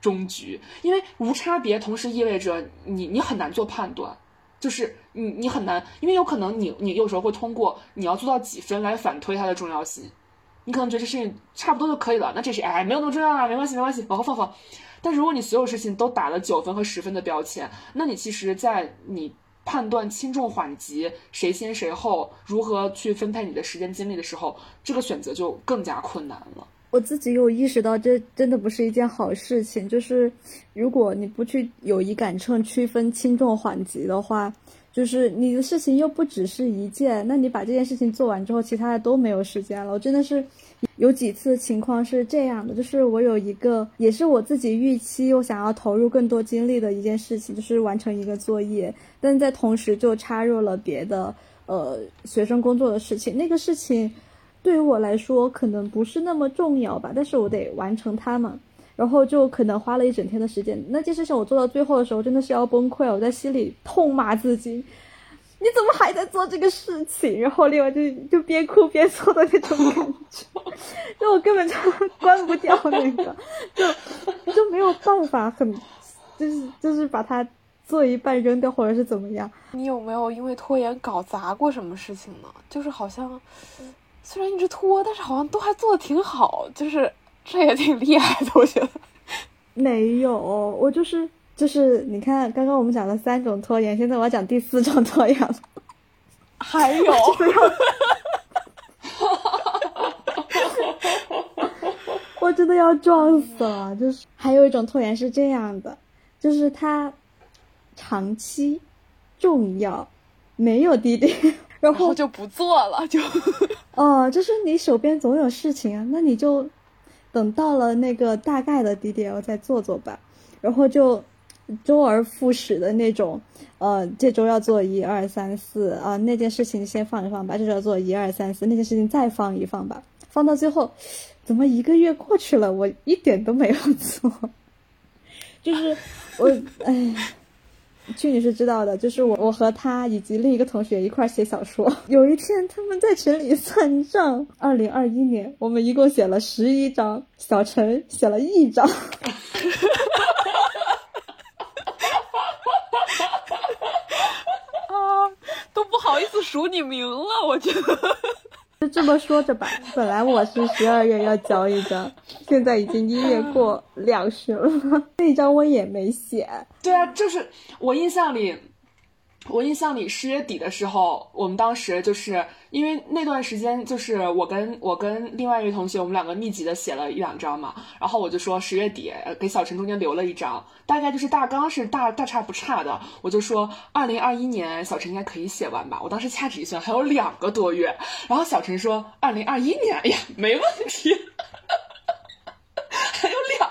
终局。因为无差别，同时意味着你你很难做判断，就是你你很难，因为有可能你你有时候会通过你要做到几分来反推它的重要性。你可能觉得这事情差不多就可以了，那这是哎没有那么重要啊，没关系没关系，往后放放。但如果你所有事情都打了九分和十分的标签，那你其实，在你判断轻重缓急、谁先谁后、如何去分配你的时间精力的时候，这个选择就更加困难了。我自己有意识到，这真的不是一件好事情。就是如果你不去有仪杆秤区分轻重缓急的话，就是你的事情又不只是一件，那你把这件事情做完之后，其他的都没有时间了。我真的是有几次情况是这样的，就是我有一个也是我自己预期我想要投入更多精力的一件事情，就是完成一个作业，但在同时就插入了别的呃学生工作的事情，那个事情。对于我来说，可能不是那么重要吧，但是我得完成它嘛，然后就可能花了一整天的时间。那件事情我做到最后的时候，真的是要崩溃了，我在心里痛骂自己：你怎么还在做这个事情？然后另外就就边哭边做的那种感觉，就我根本就关不掉那个，就就没有办法很，就是就是把它做一半扔掉或者是怎么样。你有没有因为拖延搞砸过什么事情呢？就是好像。虽然一直拖，但是好像都还做的挺好，就是这也挺厉害的，我觉得。没有，我就是就是，你看刚刚我们讲了三种拖延，现在我要讲第四种拖延了。还有，我真的要撞死了！就是还有一种拖延是这样的，就是它长期重要，没有滴滴。然后就不做了，就哦，就是你手边总有事情啊，那你就等到了那个大概的 DDL 再做做吧，然后就周而复始的那种，呃，这周要做一二三四啊，那件事情先放一放吧，这周要做一二三四，那件事情再放一放吧，放到最后，怎么一个月过去了，我一点都没有做，就是我哎。曲女士知道的，就是我，我和他以及另一个同学一块写小说。有一天，他们在群里算账。二零二一年，我们一共写了十一章，小陈写了一章。啊，都不好意思数你名了，我觉得。就这么说着吧，本来我是十二月要交一张，现在已经一月过两旬了，那张我也没写。对啊，就是我印象里。我印象里十月底的时候，我们当时就是因为那段时间，就是我跟我跟另外一位同学，我们两个密集的写了一两张嘛。然后我就说十月底给小陈中间留了一张，大概就是大纲是大大差不差的。我就说二零二一年小陈应该可以写完吧。我当时掐指一算，还有两个多月。然后小陈说二零二一年，哎呀，没问题。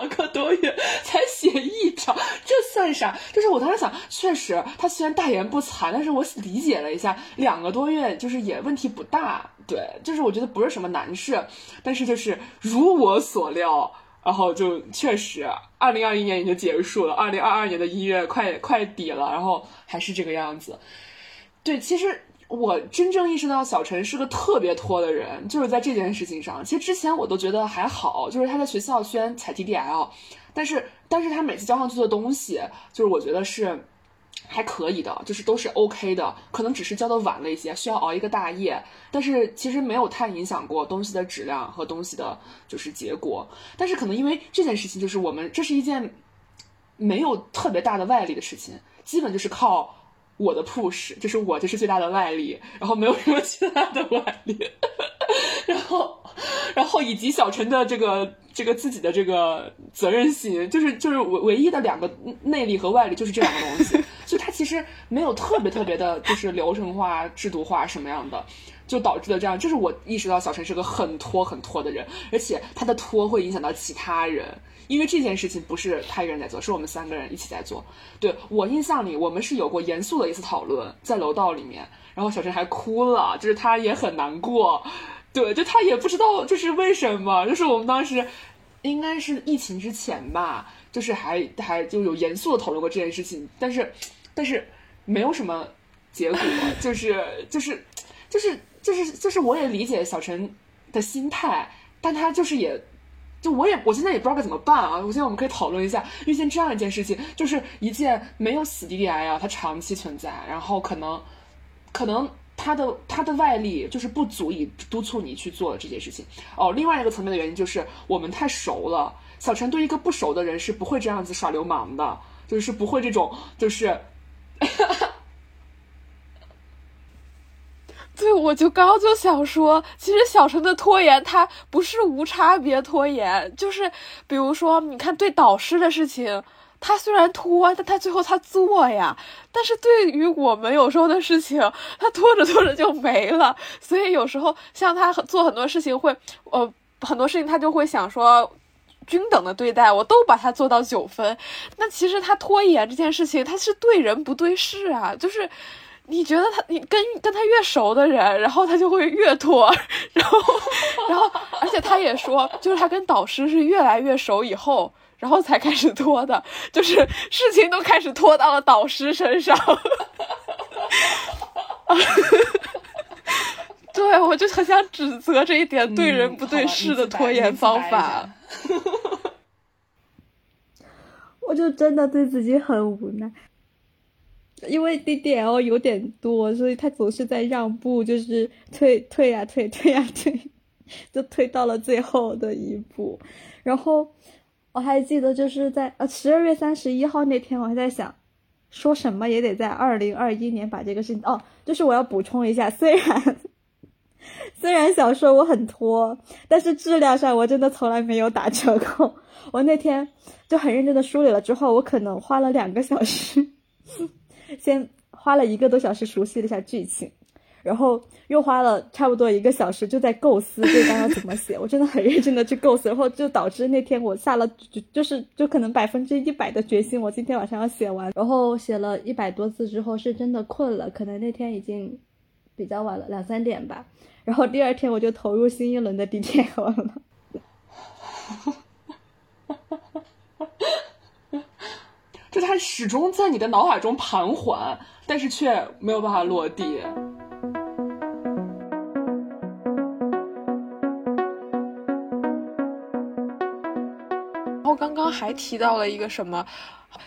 两个多月才写一章，这算啥？就是我当时想，确实他虽然大言不惭，但是我理解了一下，两个多月就是也问题不大。对，就是我觉得不是什么难事，但是就是如我所料，然后就确实，二零二一年已经结束了，二零二二年的一月快快底了，然后还是这个样子。对，其实。我真正意识到小陈是个特别拖的人，就是在这件事情上。其实之前我都觉得还好，就是他在学校虽然采 DDL，但是但是他每次交上去的东西，就是我觉得是还可以的，就是都是 OK 的。可能只是交的晚了一些，需要熬一个大夜，但是其实没有太影响过东西的质量和东西的就是结果。但是可能因为这件事情，就是我们这是一件没有特别大的外力的事情，基本就是靠。我的 push 这是我这是最大的外力，然后没有什么其他的外力，然后，然后以及小陈的这个这个自己的这个责任心，就是就是唯唯一的两个内力和外力就是这两个东西，所以他其实没有特别特别的，就是流程化、制度化什么样的，就导致了这样。就是我意识到小陈是个很拖很拖的人，而且他的拖会影响到其他人。因为这件事情不是他一个人在做，是我们三个人一起在做。对我印象里，我们是有过严肃的一次讨论，在楼道里面，然后小陈还哭了，就是他也很难过，对，就他也不知道就是为什么，就是我们当时应该是疫情之前吧，就是还还就有严肃的讨论过这件事情，但是但是没有什么结果，就是就是就是就是就是我也理解小陈的心态，但他就是也。就我也，我现在也不知道该怎么办啊！我现在我们可以讨论一下，遇见这样一件事情，就是一件没有死 DDI 啊，它长期存在，然后可能，可能它的它的外力就是不足以督促你去做这件事情。哦，另外一个层面的原因就是我们太熟了。小陈对一个不熟的人是不会这样子耍流氓的，就是不会这种，就是。对，我就刚就想说，其实小陈的拖延，他不是无差别拖延，就是比如说，你看对导师的事情，他虽然拖，但他最后他做呀。但是对于我们有时候的事情，他拖着拖着就没了。所以有时候像他做很多事情会，呃，很多事情他就会想说，均等的对待，我都把它做到九分。那其实他拖延这件事情，他是对人不对事啊，就是。你觉得他，你跟跟他越熟的人，然后他就会越拖，然后，然后，而且他也说，就是他跟导师是越来越熟以后，然后才开始拖的，就是事情都开始拖到了导师身上。对，我就很想指责这一点对人不对事的拖延方法。我就真的对自己很无奈。因为 DDL 有点多，所以他总是在让步，就是退退呀退退呀退，就退到了最后的一步。然后我还记得就是在呃十二月三十一号那天，我还在想，说什么也得在二零二一年把这个事情哦，就是我要补充一下，虽然虽然小说我很拖，但是质量上我真的从来没有打折扣。我那天就很认真的梳理了之后，我可能花了两个小时。先花了一个多小时熟悉了一下剧情，然后又花了差不多一个小时就在构思这章要怎么写。我真的很认真的去构思，然后就导致那天我下了就就是就可能百分之一百的决心，我今天晚上要写完。然后写了一百多字之后是真的困了，可能那天已经比较晚了，两三点吧。然后第二天我就投入新一轮的 D T L 了。就它始终在你的脑海中盘桓，但是却没有办法落地。然后刚刚还提到了一个什么，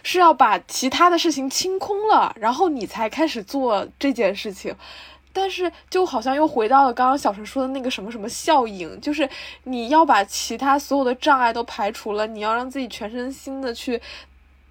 是要把其他的事情清空了，然后你才开始做这件事情。但是就好像又回到了刚刚小陈说的那个什么什么效应，就是你要把其他所有的障碍都排除了，你要让自己全身心的去。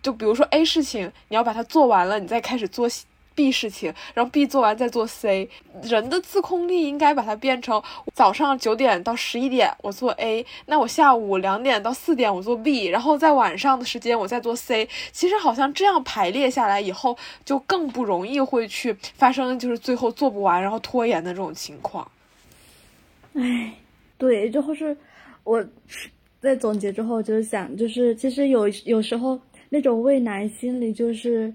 就比如说 A 事情，你要把它做完了，你再开始做 B 事情，然后 B 做完再做 C。人的自控力应该把它变成早上九点到十一点我做 A，那我下午两点到四点我做 B，然后在晚上的时间我再做 C。其实好像这样排列下来以后，就更不容易会去发生就是最后做不完然后拖延的这种情况。唉，对，就是我在总结之后就是想，就是其实有有时候。那种畏难心理就是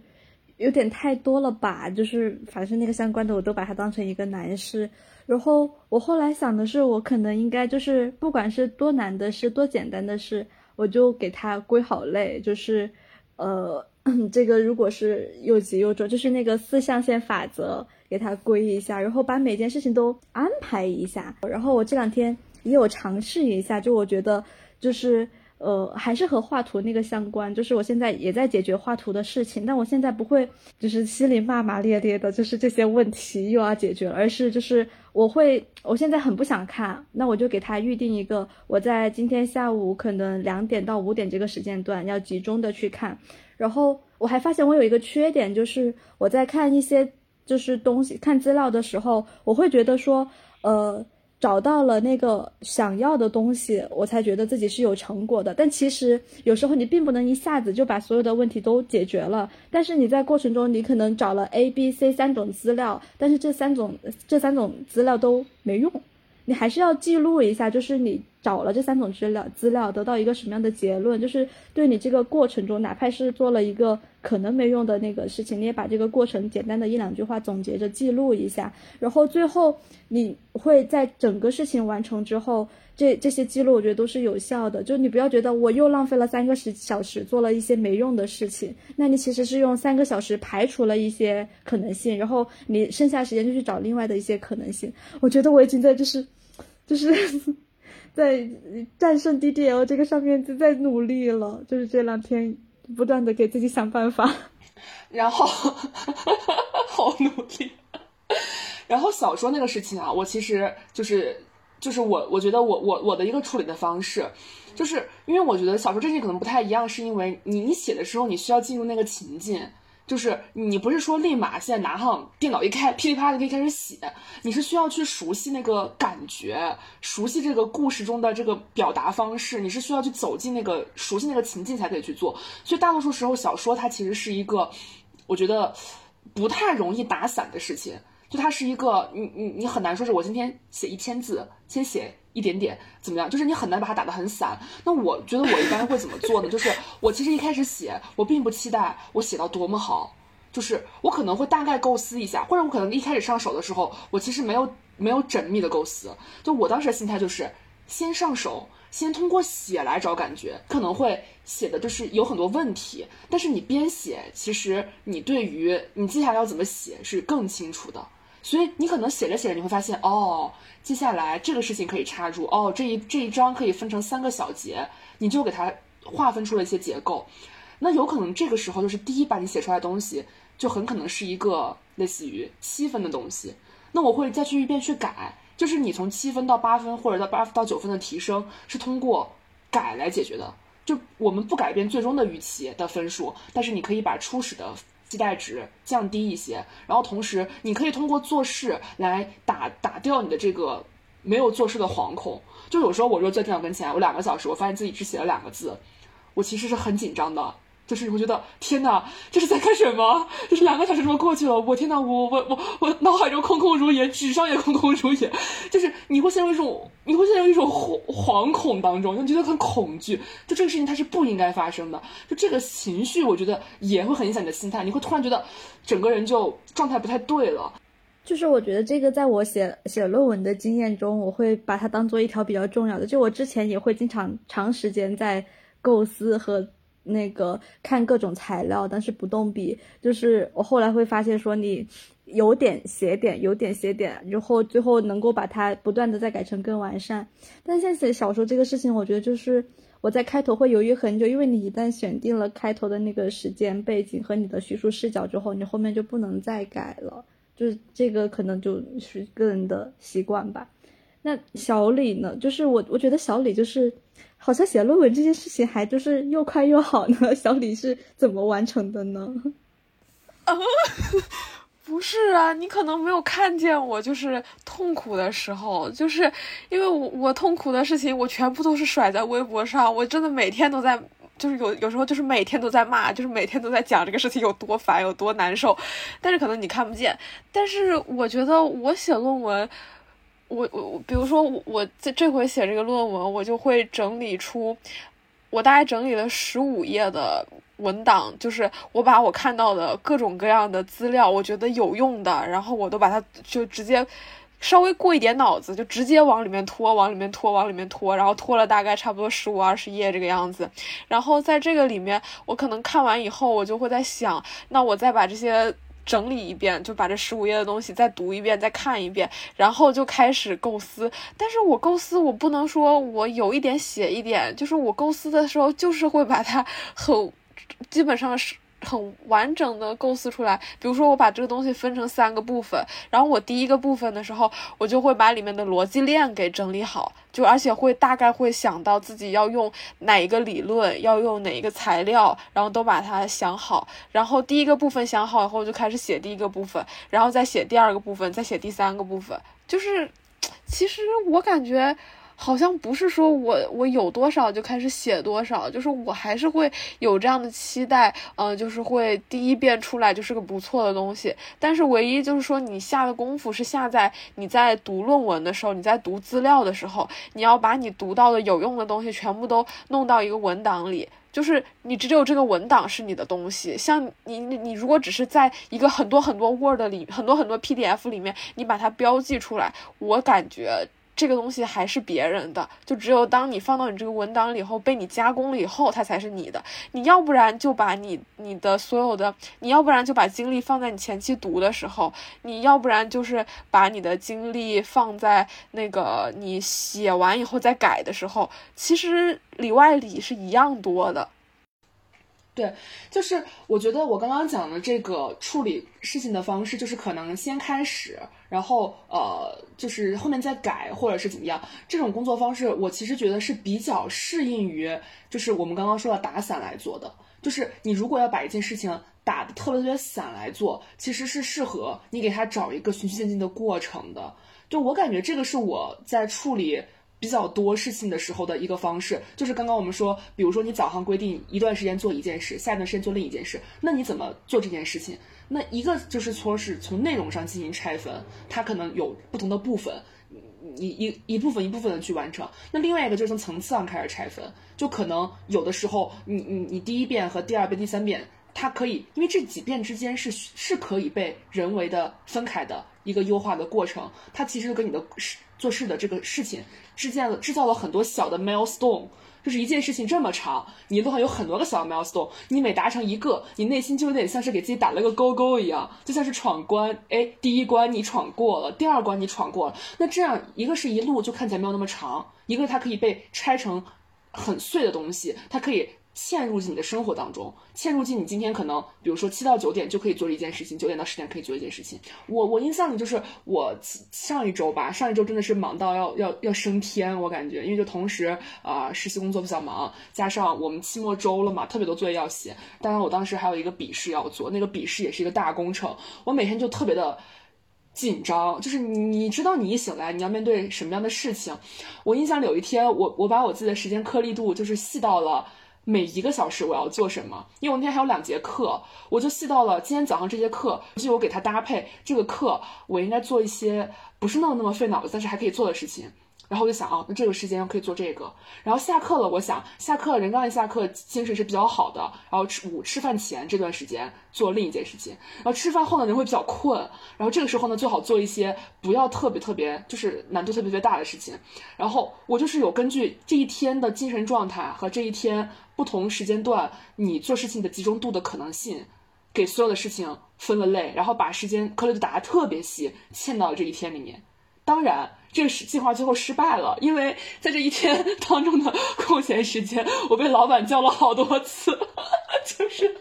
有点太多了吧，就是凡是那个相关的，我都把它当成一个难事。然后我后来想的是，我可能应该就是不管是多难的事，多简单的事，我就给它归好类。就是，呃，这个如果是又急又重，就是那个四象限法则，给它归一下，然后把每件事情都安排一下。然后我这两天也有尝试一下，就我觉得就是。呃，还是和画图那个相关，就是我现在也在解决画图的事情，但我现在不会就是心里骂骂咧咧的，就是这些问题又要解决了，而是就是我会，我现在很不想看，那我就给他预定一个，我在今天下午可能两点到五点这个时间段要集中的去看，然后我还发现我有一个缺点，就是我在看一些就是东西看资料的时候，我会觉得说，呃。找到了那个想要的东西，我才觉得自己是有成果的。但其实有时候你并不能一下子就把所有的问题都解决了。但是你在过程中，你可能找了 A、B、C 三种资料，但是这三种这三种资料都没用。你还是要记录一下，就是你找了这三种资料，资料得到一个什么样的结论，就是对你这个过程中，哪怕是做了一个可能没用的那个事情，你也把这个过程简单的一两句话总结着记录一下，然后最后你会在整个事情完成之后，这这些记录我觉得都是有效的，就你不要觉得我又浪费了三个时小时做了一些没用的事情，那你其实是用三个小时排除了一些可能性，然后你剩下时间就去找另外的一些可能性。我觉得我已经在就是。就是 在战胜 DDL 这个上面就在努力了，就是这两天不断的给自己想办法，然后好努力。然后小说那个事情啊，我其实就是就是我我觉得我我我的一个处理的方式，就是因为我觉得小说这件可能不太一样，是因为你写的时候你需要进入那个情境。就是你不是说立马现在拿上电脑一开，噼里啪啦就可以开始写，你是需要去熟悉那个感觉，熟悉这个故事中的这个表达方式，你是需要去走进那个熟悉那个情境才可以去做。所以大多数时候，小说它其实是一个，我觉得不太容易打散的事情。就它是一个，你你你很难说是我今天写一千字，先写一点点怎么样？就是你很难把它打得很散。那我觉得我一般会怎么做呢？就是我其实一开始写，我并不期待我写到多么好，就是我可能会大概构思一下，或者我可能一开始上手的时候，我其实没有没有缜密的构思。就我当时的心态就是先上手，先通过写来找感觉，可能会写的就是有很多问题，但是你边写，其实你对于你接下来要怎么写是更清楚的。所以你可能写着写着，你会发现，哦，接下来这个事情可以插入，哦，这一这一章可以分成三个小节，你就给它划分出了一些结构。那有可能这个时候就是第一版你写出来的东西，就很可能是一个类似于七分的东西。那我会再去一遍去改，就是你从七分到八分，或者到八到九分的提升，是通过改来解决的。就我们不改变最终的预期的分数，但是你可以把初始的。期待值降低一些，然后同时你可以通过做事来打打掉你的这个没有做事的惶恐。就有时候我坐在电脑跟前，我两个小时，我发现自己只写了两个字，我其实是很紧张的。就是你会觉得天哪，这是在干什么？就是两个小时这么过去了，我天哪，我我我我脑海中空空如也，纸上也空空如也。就是你会陷入一种，你会陷入一种惶惶恐当中，就觉得很恐惧。就这个事情它是不应该发生的。就这个情绪，我觉得也会很影响你的心态。你会突然觉得整个人就状态不太对了。就是我觉得这个在我写写论文的经验中，我会把它当做一条比较重要的。就我之前也会经常长时间在构思和。那个看各种材料，但是不动笔。就是我后来会发现，说你有点写点，有点写点，然后最后能够把它不断的再改成更完善。但现在写小说这个事情，我觉得就是我在开头会犹豫很久，因为你一旦选定了开头的那个时间背景和你的叙述视角之后，你后面就不能再改了。就是这个可能就是个人的习惯吧。那小李呢？就是我，我觉得小李就是。好像写论文这件事情还就是又快又好呢。小李是怎么完成的呢？啊，不是啊，你可能没有看见我就是痛苦的时候，就是因为我我痛苦的事情，我全部都是甩在微博上。我真的每天都在，就是有有时候就是每天都在骂，就是每天都在讲这个事情有多烦有多难受。但是可能你看不见。但是我觉得我写论文。我我我，比如说我这这回写这个论文，我就会整理出，我大概整理了十五页的文档，就是我把我看到的各种各样的资料，我觉得有用的，然后我都把它就直接稍微过一点脑子，就直接往里面拖，往里面拖，往里面拖，然后拖了大概差不多十五二十页这个样子，然后在这个里面，我可能看完以后，我就会在想，那我再把这些。整理一遍，就把这十五页的东西再读一遍，再看一遍，然后就开始构思。但是我构思，我不能说我有一点写一点，就是我构思的时候，就是会把它很，基本上是。很完整的构思出来，比如说我把这个东西分成三个部分，然后我第一个部分的时候，我就会把里面的逻辑链给整理好，就而且会大概会想到自己要用哪一个理论，要用哪一个材料，然后都把它想好。然后第一个部分想好以后，就开始写第一个部分，然后再写第二个部分，再写第三个部分。就是，其实我感觉。好像不是说我我有多少就开始写多少，就是我还是会有这样的期待，嗯，就是会第一遍出来就是个不错的东西。但是唯一就是说你下的功夫是下在你在读论文的时候，你在读资料的时候，你要把你读到的有用的东西全部都弄到一个文档里，就是你只有这个文档是你的东西。像你你你如果只是在一个很多很多 Word 里，很多很多 PDF 里面，你把它标记出来，我感觉。这个东西还是别人的，就只有当你放到你这个文档里以后，被你加工了以后，它才是你的。你要不然就把你你的所有的，你要不然就把精力放在你前期读的时候，你要不然就是把你的精力放在那个你写完以后再改的时候，其实里外里是一样多的。对，就是我觉得我刚刚讲的这个处理事情的方式，就是可能先开始，然后呃，就是后面再改，或者是怎么样。这种工作方式，我其实觉得是比较适应于，就是我们刚刚说的打散来做的。就是你如果要把一件事情打的特别特别散来做，其实是适合你给他找一个循序渐进的过程的。就我感觉这个是我在处理比较多事情的时候的一个方式。就是刚刚我们说，比如说你早上规定一段时间做一件事，下一段时间做另一件事，那你怎么做这件事情？那一个就是说是从内容上进行拆分，它可能有不同的部分。一一一部分一部分的去完成，那另外一个就是从层次上开始拆分，就可能有的时候，你你你第一遍和第二遍、第三遍，它可以，因为这几遍之间是是可以被人为的分开的一个优化的过程，它其实跟你的事做事的这个事情制造了制造了很多小的 milestone。就是一件事情这么长，你路上有很多个小 milestone，你每达成一个，你内心就有点像是给自己打了个勾勾一样，就像是闯关，哎，第一关你闯过了，第二关你闯过了，那这样一个是一路就看起来没有那么长，一个它可以被拆成很碎的东西，它可以。嵌入进你的生活当中，嵌入进你今天可能，比如说七到九点就可以做一件事情，九点到十点可以做一件事情。我我印象里就是我上一周吧，上一周真的是忙到要要要升天，我感觉，因为就同时啊实习工作比较忙，加上我们期末周了嘛，特别多作业要写。当然我当时还有一个笔试要做，那个笔试也是一个大工程，我每天就特别的紧张，就是你你知道你一醒来你要面对什么样的事情。我印象里有一天，我我把我自己的时间颗粒度就是细到了。每一个小时我要做什么？因为我那天还有两节课，我就细到了今天早上这节课，就我给他搭配这个课，我应该做一些不是那么那么费脑子，但是还可以做的事情。然后我就想啊，那这个时间可以做这个。然后下课了，我想下课人刚一下课，精神是比较好的。然后吃午吃饭前这段时间做另一件事情。然后吃饭后呢，人会比较困。然后这个时候呢，最好做一些不要特别特别就是难度特别特别大的事情。然后我就是有根据这一天的精神状态和这一天不同时间段你做事情的集中度的可能性，给所有的事情分了类，然后把时间颗粒度打得特别细，嵌到了这一天里面。当然。这个是计划最后失败了，因为在这一天当中的空闲时间，我被老板叫了好多次，就是，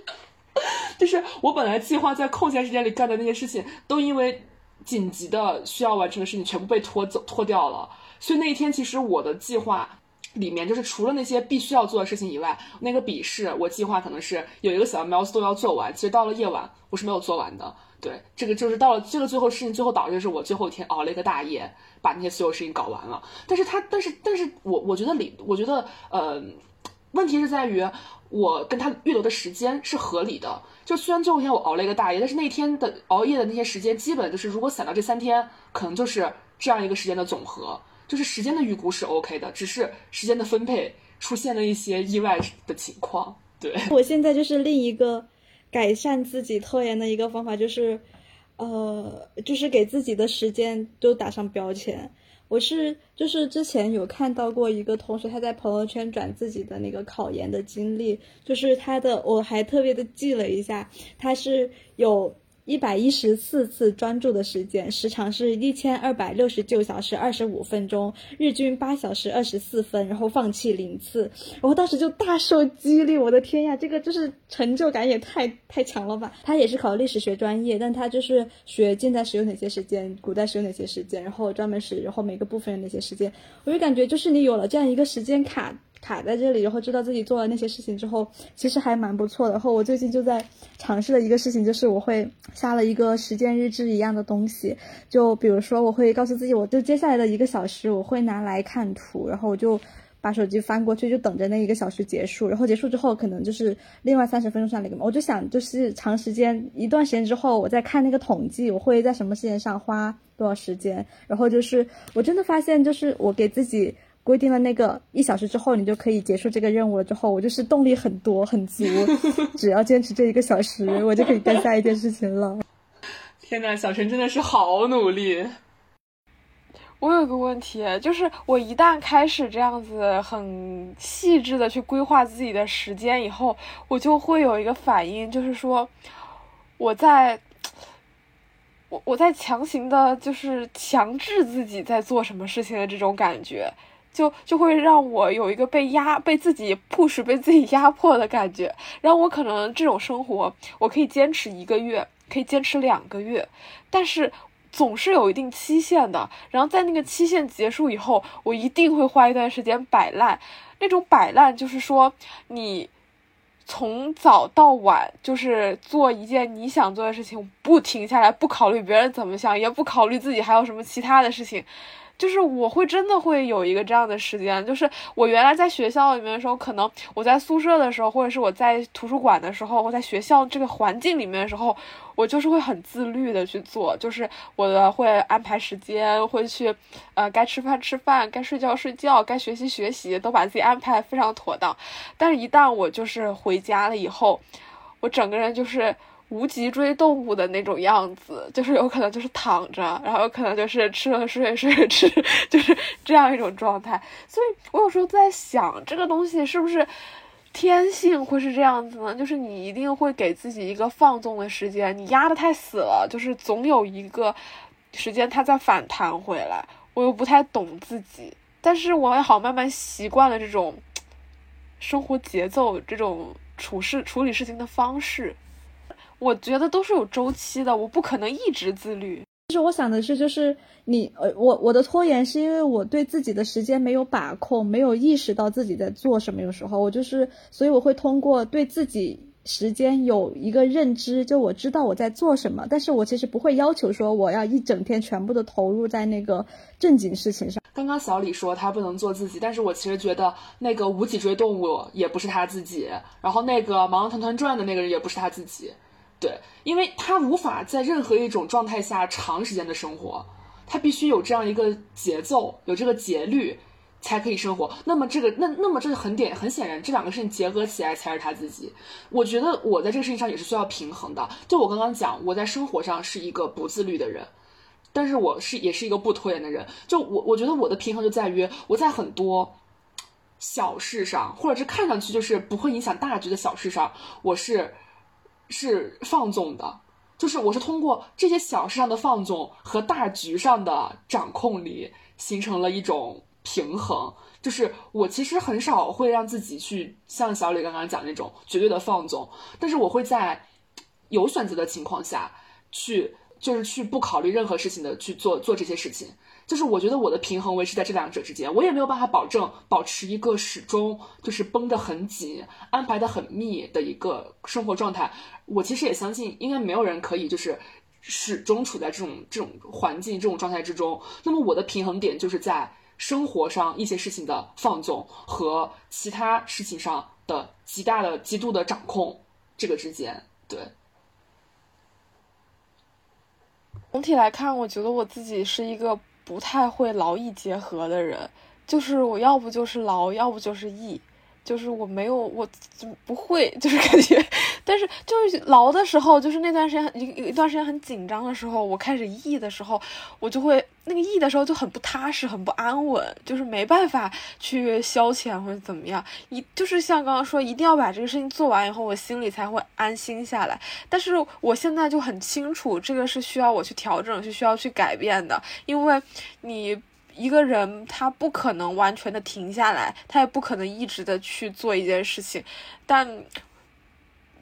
就是我本来计划在空闲时间里干的那些事情，都因为紧急的需要完成的事情，全部被拖走拖掉了。所以那一天，其实我的计划里面，就是除了那些必须要做的事情以外，那个笔试我计划可能是有一个小 milestone 要做完，其实到了夜晚我是没有做完的。对，这个就是到了这个最后事情，最后导致是我最后一天熬了一个大夜，把那些所有事情搞完了。但是他，但是，但是我我觉得理，我觉得呃，问题是在于我跟他预留的时间是合理的。就虽然最后一天我熬了一个大夜，但是那天的熬夜的那些时间，基本就是如果散到这三天，可能就是这样一个时间的总和，就是时间的预估是 OK 的，只是时间的分配出现了一些意外的情况。对 我现在就是另一个。改善自己拖延的一个方法就是，呃，就是给自己的时间都打上标签。我是就是之前有看到过一个同学他在朋友圈转自己的那个考研的经历，就是他的我还特别的记了一下，他是有。一百一十四次专注的时间，时长是一千二百六十九小时二十五分钟，日均八小时二十四分，然后放弃零次，然后当时就大受激励，我的天呀，这个就是成就感也太太强了吧！他也是考历史学专业，但他就是学近代史有哪些时间，古代史有哪些时间，然后专门史，然后每个部分有哪些时间，我就感觉就是你有了这样一个时间卡。卡在这里，然后知道自己做了那些事情之后，其实还蛮不错的。然后我最近就在尝试了一个事情，就是我会下了一个时间日志一样的东西。就比如说，我会告诉自己，我就接下来的一个小时，我会拿来看图，然后我就把手机翻过去，就等着那一个小时结束。然后结束之后，可能就是另外三十分钟上那个嘛。我就想，就是长时间一段时间之后，我再看那个统计，我会在什么时间上花多少时间。然后就是我真的发现，就是我给自己。规定了那个一小时之后，你就可以结束这个任务了。之后我就是动力很多很足，只要坚持这一个小时，我就可以干下一件事情了。天呐，小陈真的是好努力。我有个问题，就是我一旦开始这样子很细致的去规划自己的时间以后，我就会有一个反应，就是说我在，我 我在强行的，就是强制自己在做什么事情的这种感觉。就就会让我有一个被压、被自己 push、被自己压迫的感觉。然后我可能这种生活，我可以坚持一个月，可以坚持两个月，但是总是有一定期限的。然后在那个期限结束以后，我一定会花一段时间摆烂。那种摆烂就是说，你从早到晚就是做一件你想做的事情，不停下来，不考虑别人怎么想，也不考虑自己还有什么其他的事情。就是我会真的会有一个这样的时间，就是我原来在学校里面的时候，可能我在宿舍的时候，或者是我在图书馆的时候，我在学校这个环境里面的时候，我就是会很自律的去做，就是我的会安排时间，会去，呃，该吃饭吃饭，该睡觉睡觉，该学习学习，都把自己安排非常妥当。但是，一旦我就是回家了以后，我整个人就是。无脊椎动物的那种样子，就是有可能就是躺着，然后有可能就是吃了睡，睡了吃，就是这样一种状态。所以我有时候在想，这个东西是不是天性会是这样子呢？就是你一定会给自己一个放纵的时间，你压得太死了，就是总有一个时间它再反弹回来。我又不太懂自己，但是我也好慢慢习惯了这种生活节奏，这种处事处理事情的方式。我觉得都是有周期的，我不可能一直自律。其实我想的是，就是你，呃，我我的拖延是因为我对自己的时间没有把控，没有意识到自己在做什么。有时候我就是，所以我会通过对自己时间有一个认知，就我知道我在做什么，但是我其实不会要求说我要一整天全部的投入在那个正经事情上。刚刚小李说他不能做自己，但是我其实觉得那个无脊椎动物也不是他自己，然后那个忙团团转的那个人也不是他自己。对，因为他无法在任何一种状态下长时间的生活，他必须有这样一个节奏，有这个节律，才可以生活。那么这个，那那么这个很点很显然，这两个事情结合起来才是他自己。我觉得我在这个事情上也是需要平衡的。就我刚刚讲，我在生活上是一个不自律的人，但是我是也是一个不拖延的人。就我我觉得我的平衡就在于我在很多小事上，或者是看上去就是不会影响大局的小事上，我是。是放纵的，就是我是通过这些小事上的放纵和大局上的掌控力，形成了一种平衡。就是我其实很少会让自己去像小李刚刚讲那种绝对的放纵，但是我会在有选择的情况下去，就是去不考虑任何事情的去做做这些事情。就是我觉得我的平衡维持在这两者之间，我也没有办法保证保持一个始终就是绷得很紧、安排的很密的一个生活状态。我其实也相信，应该没有人可以就是始终处在这种这种环境、这种状态之中。那么我的平衡点就是在生活上一些事情的放纵和其他事情上的极大的、极度的掌控这个之间。对。总体来看，我觉得我自己是一个。不太会劳逸结合的人，就是我要不就是劳，要不就是逸，就是我没有我不会，就是感觉，但是就是劳的时候，就是那段时间一一段时间很紧张的时候，我开始逸的时候，我就会那个逸的时候就很不踏实，很不安稳，就是没办法去消遣或者怎么样。一就是像刚刚说，一定要把这个事情做完以后，我心里才会安心下来。但是我现在就很清楚，这个是需要我去调整，是需要去改变的，因为你。一个人他不可能完全的停下来，他也不可能一直的去做一件事情，但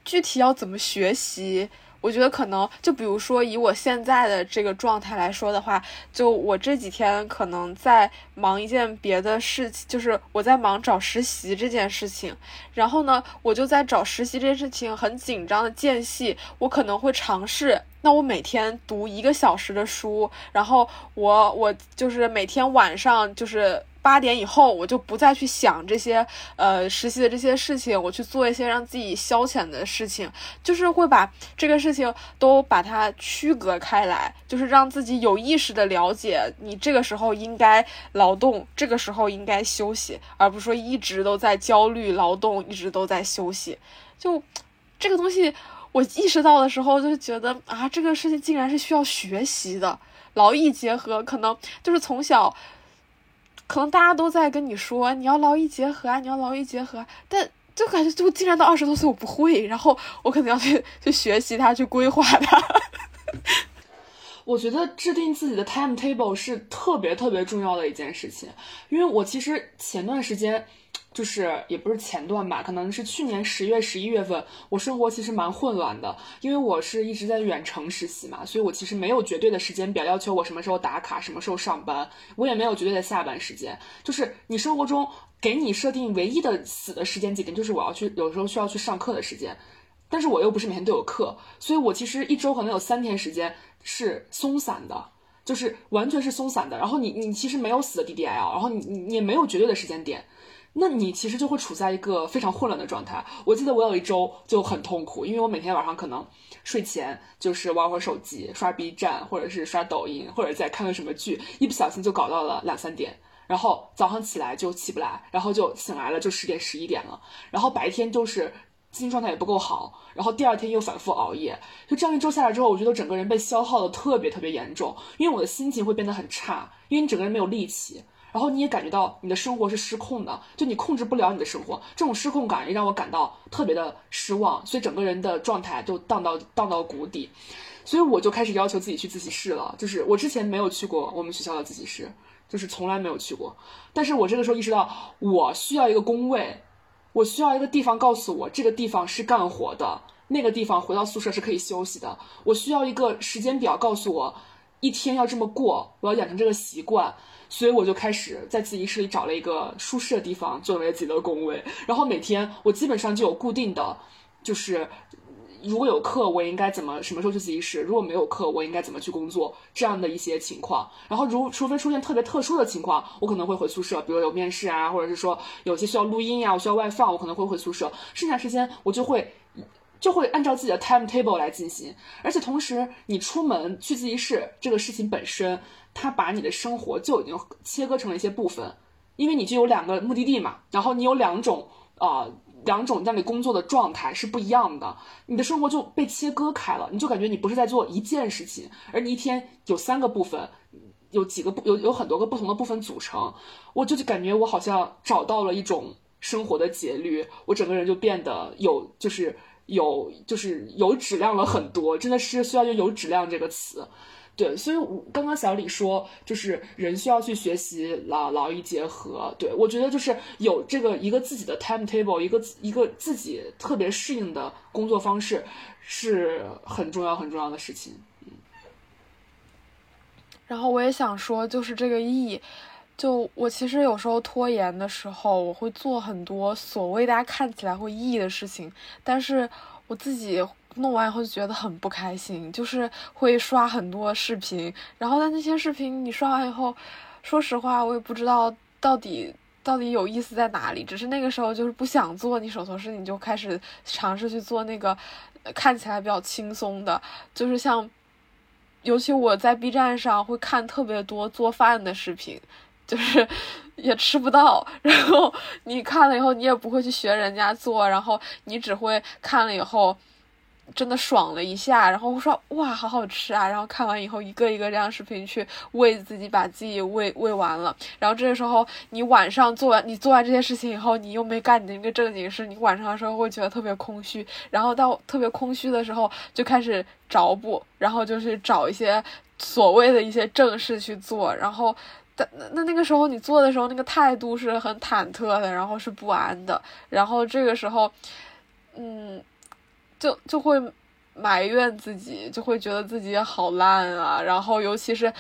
具体要怎么学习？我觉得可能就比如说以我现在的这个状态来说的话，就我这几天可能在忙一件别的事情，就是我在忙找实习这件事情。然后呢，我就在找实习这件事情很紧张的间隙，我可能会尝试，那我每天读一个小时的书，然后我我就是每天晚上就是。八点以后，我就不再去想这些呃实习的这些事情，我去做一些让自己消遣的事情，就是会把这个事情都把它区隔开来，就是让自己有意识的了解，你这个时候应该劳动，这个时候应该休息，而不是说一直都在焦虑劳动，一直都在休息。就这个东西，我意识到的时候，就觉得啊，这个事情竟然是需要学习的，劳逸结合，可能就是从小。可能大家都在跟你说你要劳逸结合啊，你要劳逸结合，但就感觉就竟然到二十多岁我不会，然后我可能要去去学习它，去规划它。我觉得制定自己的 timetable 是特别特别重要的一件事情，因为我其实前段时间就是也不是前段吧，可能是去年十月、十一月份，我生活其实蛮混乱的，因为我是一直在远程实习嘛，所以我其实没有绝对的时间表，要求我什么时候打卡、什么时候上班，我也没有绝对的下班时间。就是你生活中给你设定唯一的死的时间节点，就是我要去有时候需要去上课的时间，但是我又不是每天都有课，所以我其实一周可能有三天时间是松散的，就是完全是松散的。然后你你其实没有死的 DDL，然后你你也没有绝对的时间点。那你其实就会处在一个非常混乱的状态。我记得我有一周就很痛苦，因为我每天晚上可能睡前就是玩会手机、刷 B 站，或者是刷抖音，或者再看个什么剧，一不小心就搞到了两三点，然后早上起来就起不来，然后就醒来了就十点十一点了，然后白天就是精神状态也不够好，然后第二天又反复熬夜，就这样一周下来之后，我觉得整个人被消耗的特别特别严重，因为我的心情会变得很差，因为你整个人没有力气。然后你也感觉到你的生活是失控的，就你控制不了你的生活，这种失控感也让我感到特别的失望，所以整个人的状态就荡到荡到谷底，所以我就开始要求自己去自习室了。就是我之前没有去过我们学校的自习室，就是从来没有去过。但是我这个时候意识到，我需要一个工位，我需要一个地方告诉我这个地方是干活的，那个地方回到宿舍是可以休息的。我需要一个时间表告诉我，一天要这么过，我要养成这个习惯。所以我就开始在自习室里找了一个舒适的地方作为自己的工位，然后每天我基本上就有固定的，就是如果有课我应该怎么什么时候去自习室，如果没有课我应该怎么去工作这样的一些情况。然后如除非出现特别特殊的情况，我可能会回宿舍，比如有面试啊，或者是说有些需要录音呀，我需要外放，我可能会回宿舍。剩下时间我就会就会按照自己的 timetable 来进行。而且同时，你出门去自习室这个事情本身。它把你的生活就已经切割成了一些部分，因为你就有两个目的地嘛，然后你有两种啊两种让你工作的状态是不一样的，你的生活就被切割开了，你就感觉你不是在做一件事情，而你一天有三个部分，有几个不有有很多个不同的部分组成，我就就感觉我好像找到了一种生活的节律，我整个人就变得有就是有就是有质量了很多，真的是需要用有质量这个词。对，所以刚刚小李说，就是人需要去学习劳劳逸结合。对我觉得就是有这个一个自己的 timetable，一个一个自己特别适应的工作方式，是很重要很重要的事情。嗯。然后我也想说，就是这个意，就我其实有时候拖延的时候，我会做很多所谓大家看起来会意的事情，但是我自己。弄完以后就觉得很不开心，就是会刷很多视频，然后但那些视频你刷完以后，说实话我也不知道到底到底有意思在哪里，只是那个时候就是不想做你手头事情，就开始尝试去做那个看起来比较轻松的，就是像，尤其我在 B 站上会看特别多做饭的视频，就是也吃不到，然后你看了以后你也不会去学人家做，然后你只会看了以后。真的爽了一下，然后说哇，好好吃啊！然后看完以后，一个一个这样视频去喂自己，把自己喂喂完了。然后这个时候，你晚上做完你做完这些事情以后，你又没干你的那个正经事，你晚上的时候会觉得特别空虚。然后到特别空虚的时候，就开始找补，然后就是找一些所谓的一些正事去做。然后，但那那个时候你做的时候，那个态度是很忐忑的，然后是不安的。然后这个时候，嗯。就就会埋怨自己，就会觉得自己好烂啊。然后，尤其是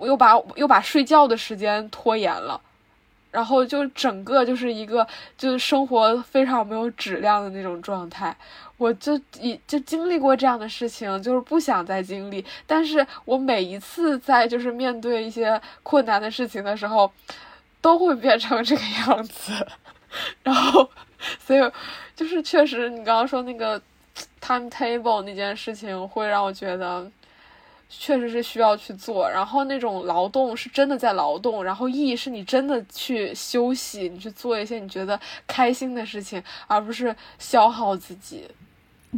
又把又把睡觉的时间拖延了，然后就整个就是一个就是生活非常没有质量的那种状态。我就已就经历过这样的事情，就是不想再经历。但是我每一次在就是面对一些困难的事情的时候，都会变成这个样子。然后，所以就是确实，你刚刚说那个。timetable 那件事情会让我觉得，确实是需要去做。然后那种劳动是真的在劳动，然后意义是你真的去休息，你去做一些你觉得开心的事情，而不是消耗自己。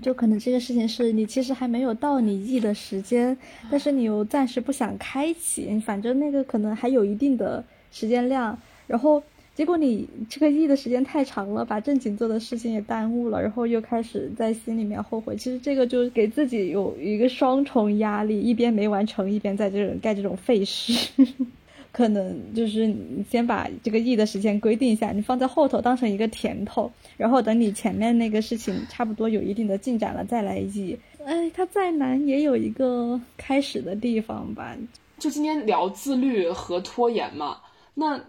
就可能这个事情是你其实还没有到你意的时间，但是你又暂时不想开启，反正那个可能还有一定的时间量，然后。结果你这个 E 的时间太长了，把正经做的事情也耽误了，然后又开始在心里面后悔。其实这个就给自己有一个双重压力，一边没完成，一边在这种干这种废事。可能就是你先把这个 E 的时间规定一下，你放在后头当成一个甜头，然后等你前面那个事情差不多有一定的进展了再来 E。哎，它再难也有一个开始的地方吧。就今天聊自律和拖延嘛，那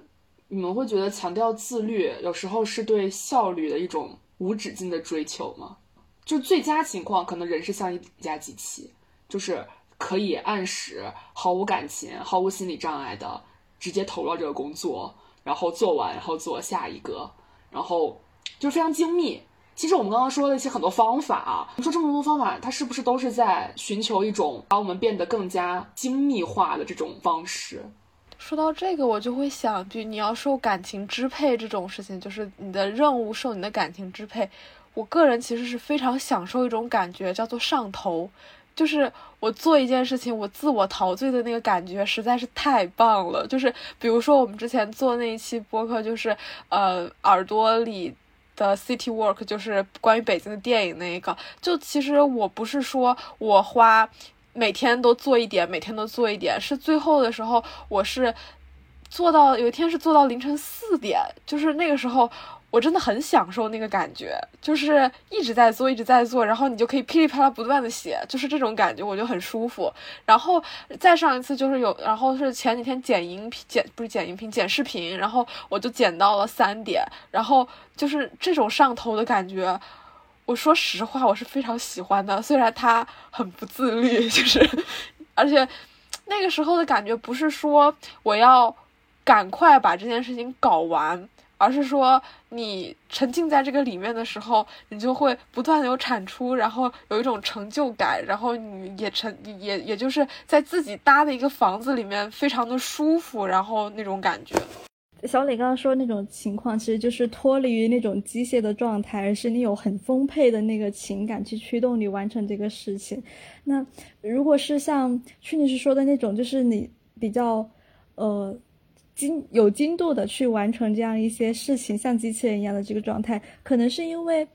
你们会觉得强调自律有时候是对效率的一种无止境的追求吗？就最佳情况，可能人是像一架机器，就是可以按时、毫无感情、毫无心理障碍的。直接投入这个工作，然后做完，然后做下一个，然后就非常精密。其实我们刚刚说的一些很多方法啊，你说这么多方法，它是不是都是在寻求一种把我们变得更加精密化的这种方式？说到这个，我就会想，就你要受感情支配这种事情，就是你的任务受你的感情支配。我个人其实是非常享受一种感觉，叫做上头。就是我做一件事情，我自我陶醉的那个感觉实在是太棒了。就是比如说我们之前做那一期播客，就是呃耳朵里的 City Work，就是关于北京的电影那一个。就其实我不是说我花每天都做一点，每天都做一点，是最后的时候我是做到有一天是做到凌晨四点，就是那个时候。我真的很享受那个感觉，就是一直在做，一直在做，然后你就可以噼里啪啦不断的写，就是这种感觉，我就很舒服。然后再上一次就是有，然后是前几天剪音频，剪不是剪音频，剪视频，然后我就剪到了三点，然后就是这种上头的感觉，我说实话我是非常喜欢的，虽然他很不自律，就是，而且那个时候的感觉不是说我要赶快把这件事情搞完。而是说，你沉浸在这个里面的时候，你就会不断的有产出，然后有一种成就感，然后你也沉，也也就是在自己搭的一个房子里面，非常的舒服，然后那种感觉。小磊刚刚说那种情况，其实就是脱离于那种机械的状态，而是你有很丰沛的那个情感去驱动你完成这个事情。那如果是像去女士说的那种，就是你比较，呃。精有精度的去完成这样一些事情，像机器人一样的这个状态，可能是因为，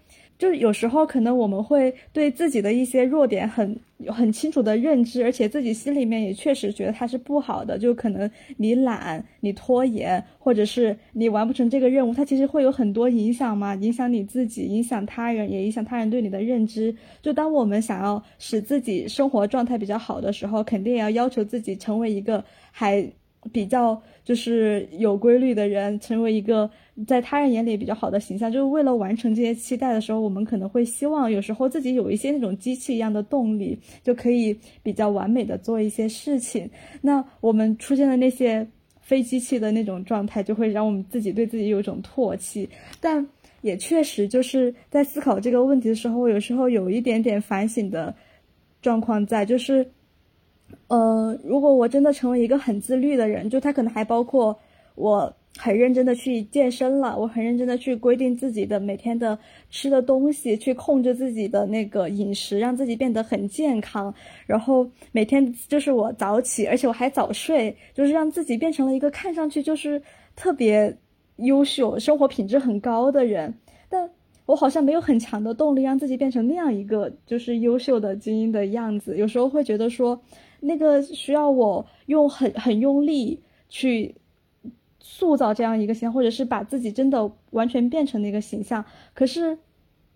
就是有时候可能我们会对自己的一些弱点很很清楚的认知，而且自己心里面也确实觉得它是不好的，就可能你懒、你拖延，或者是你完不成这个任务，它其实会有很多影响嘛，影响你自己，影响他人，也影响他人对你的认知。就当我们想要使自己生活状态比较好的时候，肯定也要要求自己成为一个还。比较就是有规律的人，成为一个在他人眼里比较好的形象，就是为了完成这些期待的时候，我们可能会希望有时候自己有一些那种机器一样的动力，就可以比较完美的做一些事情。那我们出现的那些非机器的那种状态，就会让我们自己对自己有一种唾弃。但也确实就是在思考这个问题的时候，有时候有一点点反省的状况在，就是。呃，如果我真的成为一个很自律的人，就他可能还包括我很认真的去健身了，我很认真的去规定自己的每天的吃的东西，去控制自己的那个饮食，让自己变得很健康，然后每天就是我早起，而且我还早睡，就是让自己变成了一个看上去就是特别优秀、生活品质很高的人，但我好像没有很强的动力让自己变成那样一个就是优秀的精英的样子，有时候会觉得说。那个需要我用很很用力去塑造这样一个形象，或者是把自己真的完全变成那个形象。可是，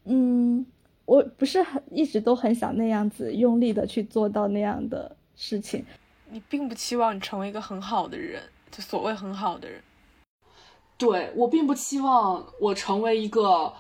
嗯，我不是很一直都很想那样子用力的去做到那样的事情。你并不期望你成为一个很好的人，就所谓很好的人。对我并不期望我成为一个。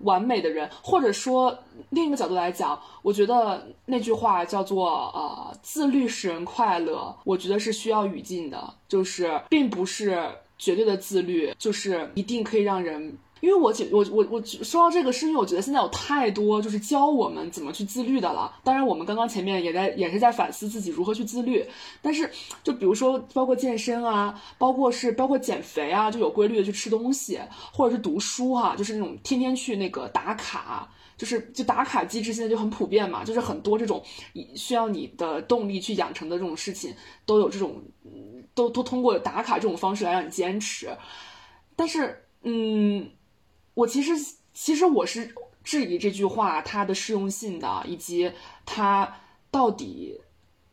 完美的人，或者说另一个角度来讲，我觉得那句话叫做“呃，自律使人快乐”，我觉得是需要语境的，就是并不是绝对的自律，就是一定可以让人。因为我觉我我我说到这个，是因为我觉得现在有太多就是教我们怎么去自律的了。当然，我们刚刚前面也在也是在反思自己如何去自律。但是，就比如说，包括健身啊，包括是包括减肥啊，就有规律的去吃东西，或者是读书哈，就是那种天天去那个打卡，就是就打卡机制现在就很普遍嘛，就是很多这种需要你的动力去养成的这种事情，都有这种都都通过打卡这种方式来让你坚持。但是，嗯。我其实，其实我是质疑这句话它的适用性的，以及它到底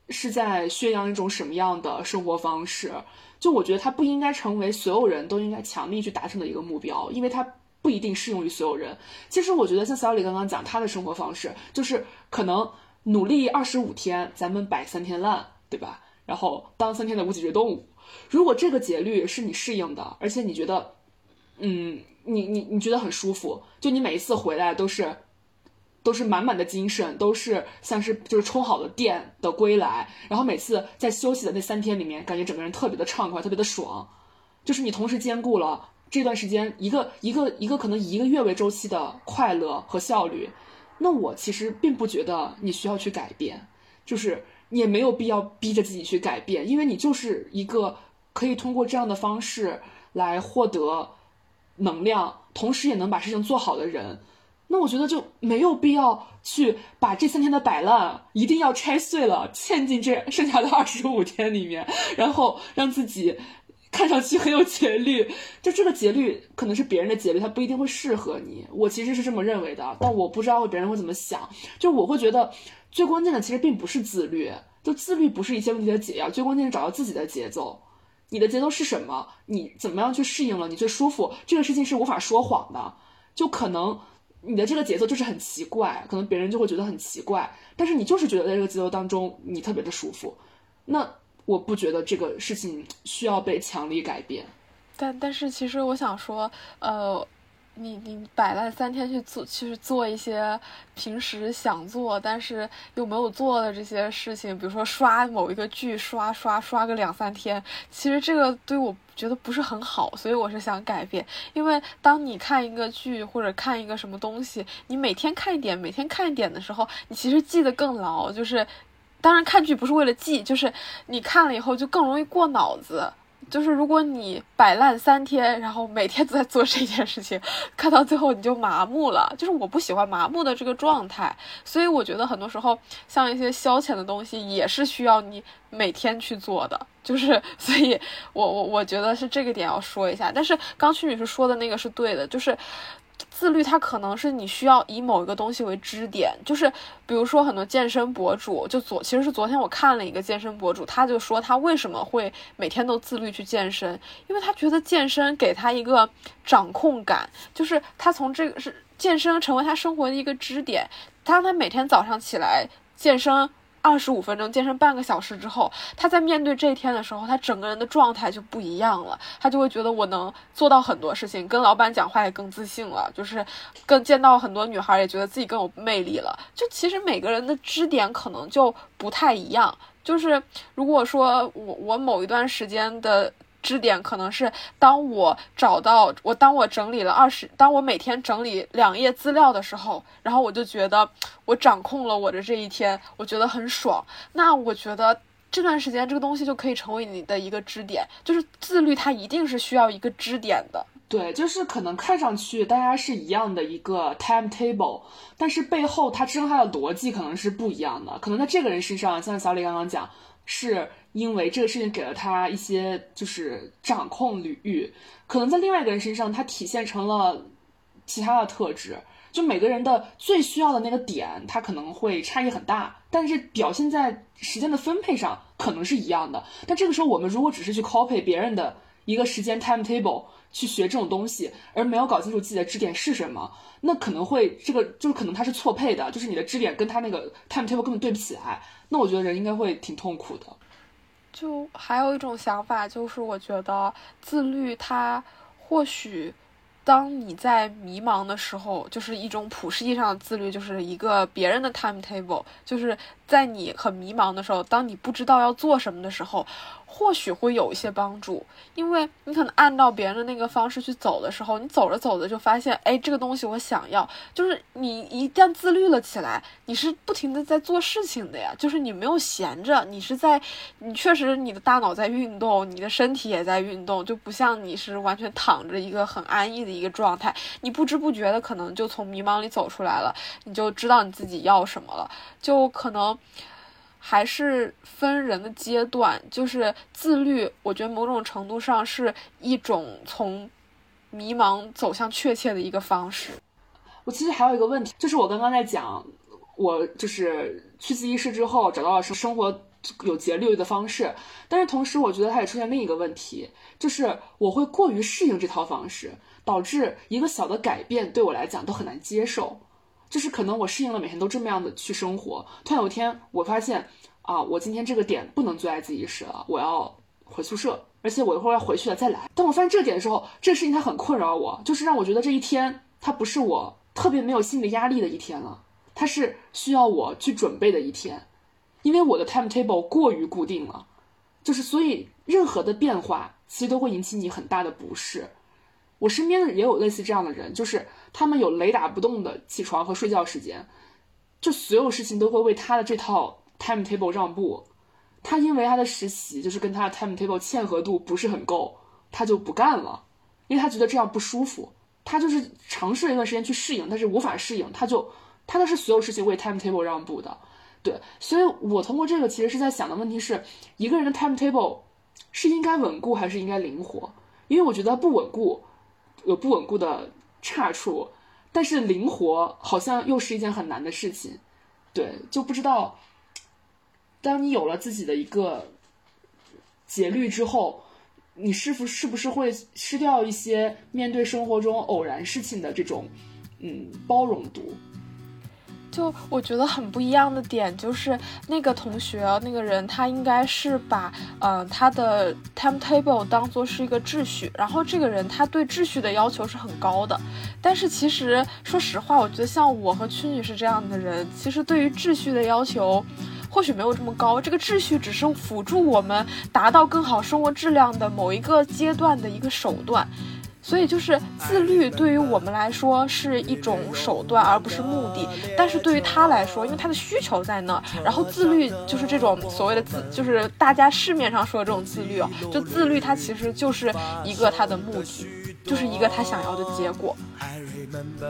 是在宣扬一种什么样的生活方式？就我觉得它不应该成为所有人都应该强力去达成的一个目标，因为它不一定适用于所有人。其实我觉得像小李刚刚讲他的生活方式，就是可能努力二十五天，咱们摆三天烂，对吧？然后当三天的无脊椎动物。如果这个节律是你适应的，而且你觉得，嗯，你你你觉得很舒服，就你每一次回来都是。都是满满的精神，都是像是就是充好了电的归来，然后每次在休息的那三天里面，感觉整个人特别的畅快，特别的爽，就是你同时兼顾了这段时间一个一个一个可能一个月为周期的快乐和效率，那我其实并不觉得你需要去改变，就是你也没有必要逼着自己去改变，因为你就是一个可以通过这样的方式来获得能量，同时也能把事情做好的人。那我觉得就没有必要去把这三天的摆烂一定要拆碎了嵌进这剩下的二十五天里面，然后让自己看上去很有节律。就这个节律可能是别人的节律，它不一定会适合你。我其实是这么认为的，但我不知道别人会怎么想。就我会觉得最关键的其实并不是自律，就自律不是一切问题的解药，最关键是找到自己的节奏。你的节奏是什么？你怎么样去适应了？你最舒服？这个事情是无法说谎的，就可能。你的这个节奏就是很奇怪，可能别人就会觉得很奇怪，但是你就是觉得在这个节奏当中你特别的舒服，那我不觉得这个事情需要被强力改变。但但是其实我想说，呃。你你摆烂三天去做，去做一些平时想做但是又没有做的这些事情，比如说刷某一个剧，刷刷刷个两三天，其实这个对我觉得不是很好，所以我是想改变。因为当你看一个剧或者看一个什么东西，你每天看一点，每天看一点的时候，你其实记得更牢。就是，当然看剧不是为了记，就是你看了以后就更容易过脑子。就是如果你摆烂三天，然后每天都在做这件事情，看到最后你就麻木了。就是我不喜欢麻木的这个状态，所以我觉得很多时候像一些消遣的东西也是需要你每天去做的。就是，所以我我我觉得是这个点要说一下。但是刚曲女士说的那个是对的，就是。自律，它可能是你需要以某一个东西为支点，就是比如说很多健身博主，就昨其实是昨天我看了一个健身博主，他就说他为什么会每天都自律去健身，因为他觉得健身给他一个掌控感，就是他从这个是健身成为他生活的一个支点，当他每天早上起来健身。二十五分钟健身半个小时之后，他在面对这一天的时候，他整个人的状态就不一样了。他就会觉得我能做到很多事情，跟老板讲话也更自信了，就是更见到很多女孩也觉得自己更有魅力了。就其实每个人的支点可能就不太一样。就是如果说我我某一段时间的。支点可能是当我找到我，当我整理了二十，当我每天整理两页资料的时候，然后我就觉得我掌控了我的这一天，我觉得很爽。那我觉得这段时间这个东西就可以成为你的一个支点，就是自律，它一定是需要一个支点的。对，就是可能看上去大家是一样的一个 timetable，但是背后它支撑它的逻辑可能是不一样的。可能在这个人身上，像小李刚刚讲，是。因为这个事情给了他一些就是掌控欲，可能在另外一个人身上，他体现成了其他的特质。就每个人的最需要的那个点，他可能会差异很大，但是表现在时间的分配上可能是一样的。但这个时候，我们如果只是去 copy 别人的一个时间 timetable 去学这种东西，而没有搞清楚自己的支点是什么，那可能会这个就是可能它是错配的，就是你的支点跟他那个 timetable 根本对不起来。那我觉得人应该会挺痛苦的。就还有一种想法，就是我觉得自律，它或许当你在迷茫的时候，就是一种普世意义上的自律，就是一个别人的 timetable，就是在你很迷茫的时候，当你不知道要做什么的时候。或许会有一些帮助，因为你可能按照别人的那个方式去走的时候，你走着走着就发现，哎，这个东西我想要。就是你一旦自律了起来，你是不停的在做事情的呀，就是你没有闲着，你是在，你确实你的大脑在运动，你的身体也在运动，就不像你是完全躺着一个很安逸的一个状态，你不知不觉的可能就从迷茫里走出来了，你就知道你自己要什么了，就可能。还是分人的阶段，就是自律。我觉得某种程度上是一种从迷茫走向确切的一个方式。我其实还有一个问题，就是我刚刚在讲，我就是去自习室之后找到了生生活有节律的方式。但是同时，我觉得它也出现另一个问题，就是我会过于适应这套方式，导致一个小的改变对我来讲都很难接受。就是可能我适应了每天都这么样的去生活，突然有一天我发现啊，我今天这个点不能做爱自习室了，我要回宿舍，而且我一会儿要回去了再来。当我发现这点的时候，这个事情它很困扰我，就是让我觉得这一天它不是我特别没有心理压力的一天了，它是需要我去准备的一天，因为我的 timetable 过于固定了，就是所以任何的变化其实都会引起你很大的不适。我身边的也有类似这样的人，就是他们有雷打不动的起床和睡觉时间，就所有事情都会为他的这套 timetable 让步。他因为他的实习就是跟他的 timetable 嵌合度不是很够，他就不干了，因为他觉得这样不舒服。他就是尝试了一段时间去适应，但是无法适应，他就他都是所有事情为 timetable 让步的。对，所以我通过这个其实是在想的问题是，一个人的 timetable 是应该稳固还是应该灵活？因为我觉得不稳固。有不稳固的差处，但是灵活好像又是一件很难的事情，对，就不知道，当你有了自己的一个节律之后，你是否是不是会失掉一些面对生活中偶然事情的这种嗯包容度？就我觉得很不一样的点，就是那个同学那个人，他应该是把嗯他的 timetable 当做是一个秩序，然后这个人他对秩序的要求是很高的。但是其实说实话，我觉得像我和曲女士这样的人，其实对于秩序的要求或许没有这么高。这个秩序只是辅助我们达到更好生活质量的某一个阶段的一个手段。所以就是自律对于我们来说是一种手段，而不是目的。但是对于他来说，因为他的需求在那儿，然后自律就是这种所谓的自，就是大家市面上说的这种自律哦，就自律它其实就是一个他的目的，就是一个他想要的结果。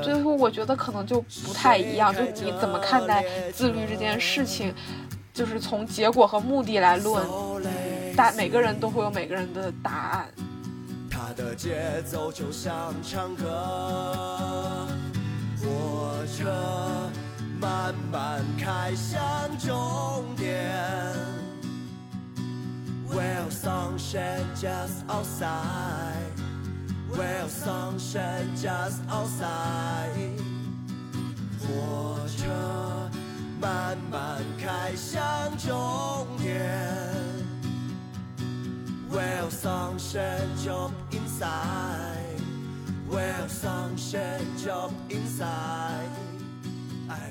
最后我觉得可能就不太一样，就你怎么看待自律这件事情，就是从结果和目的来论，大每个人都会有每个人的答案。它的节奏就像唱歌，火车慢慢开向终点。Well, sunshine just outside. Well, sunshine just outside. 火车慢慢开向终点。Well, sunshine job inside. Well, sunshine job inside. I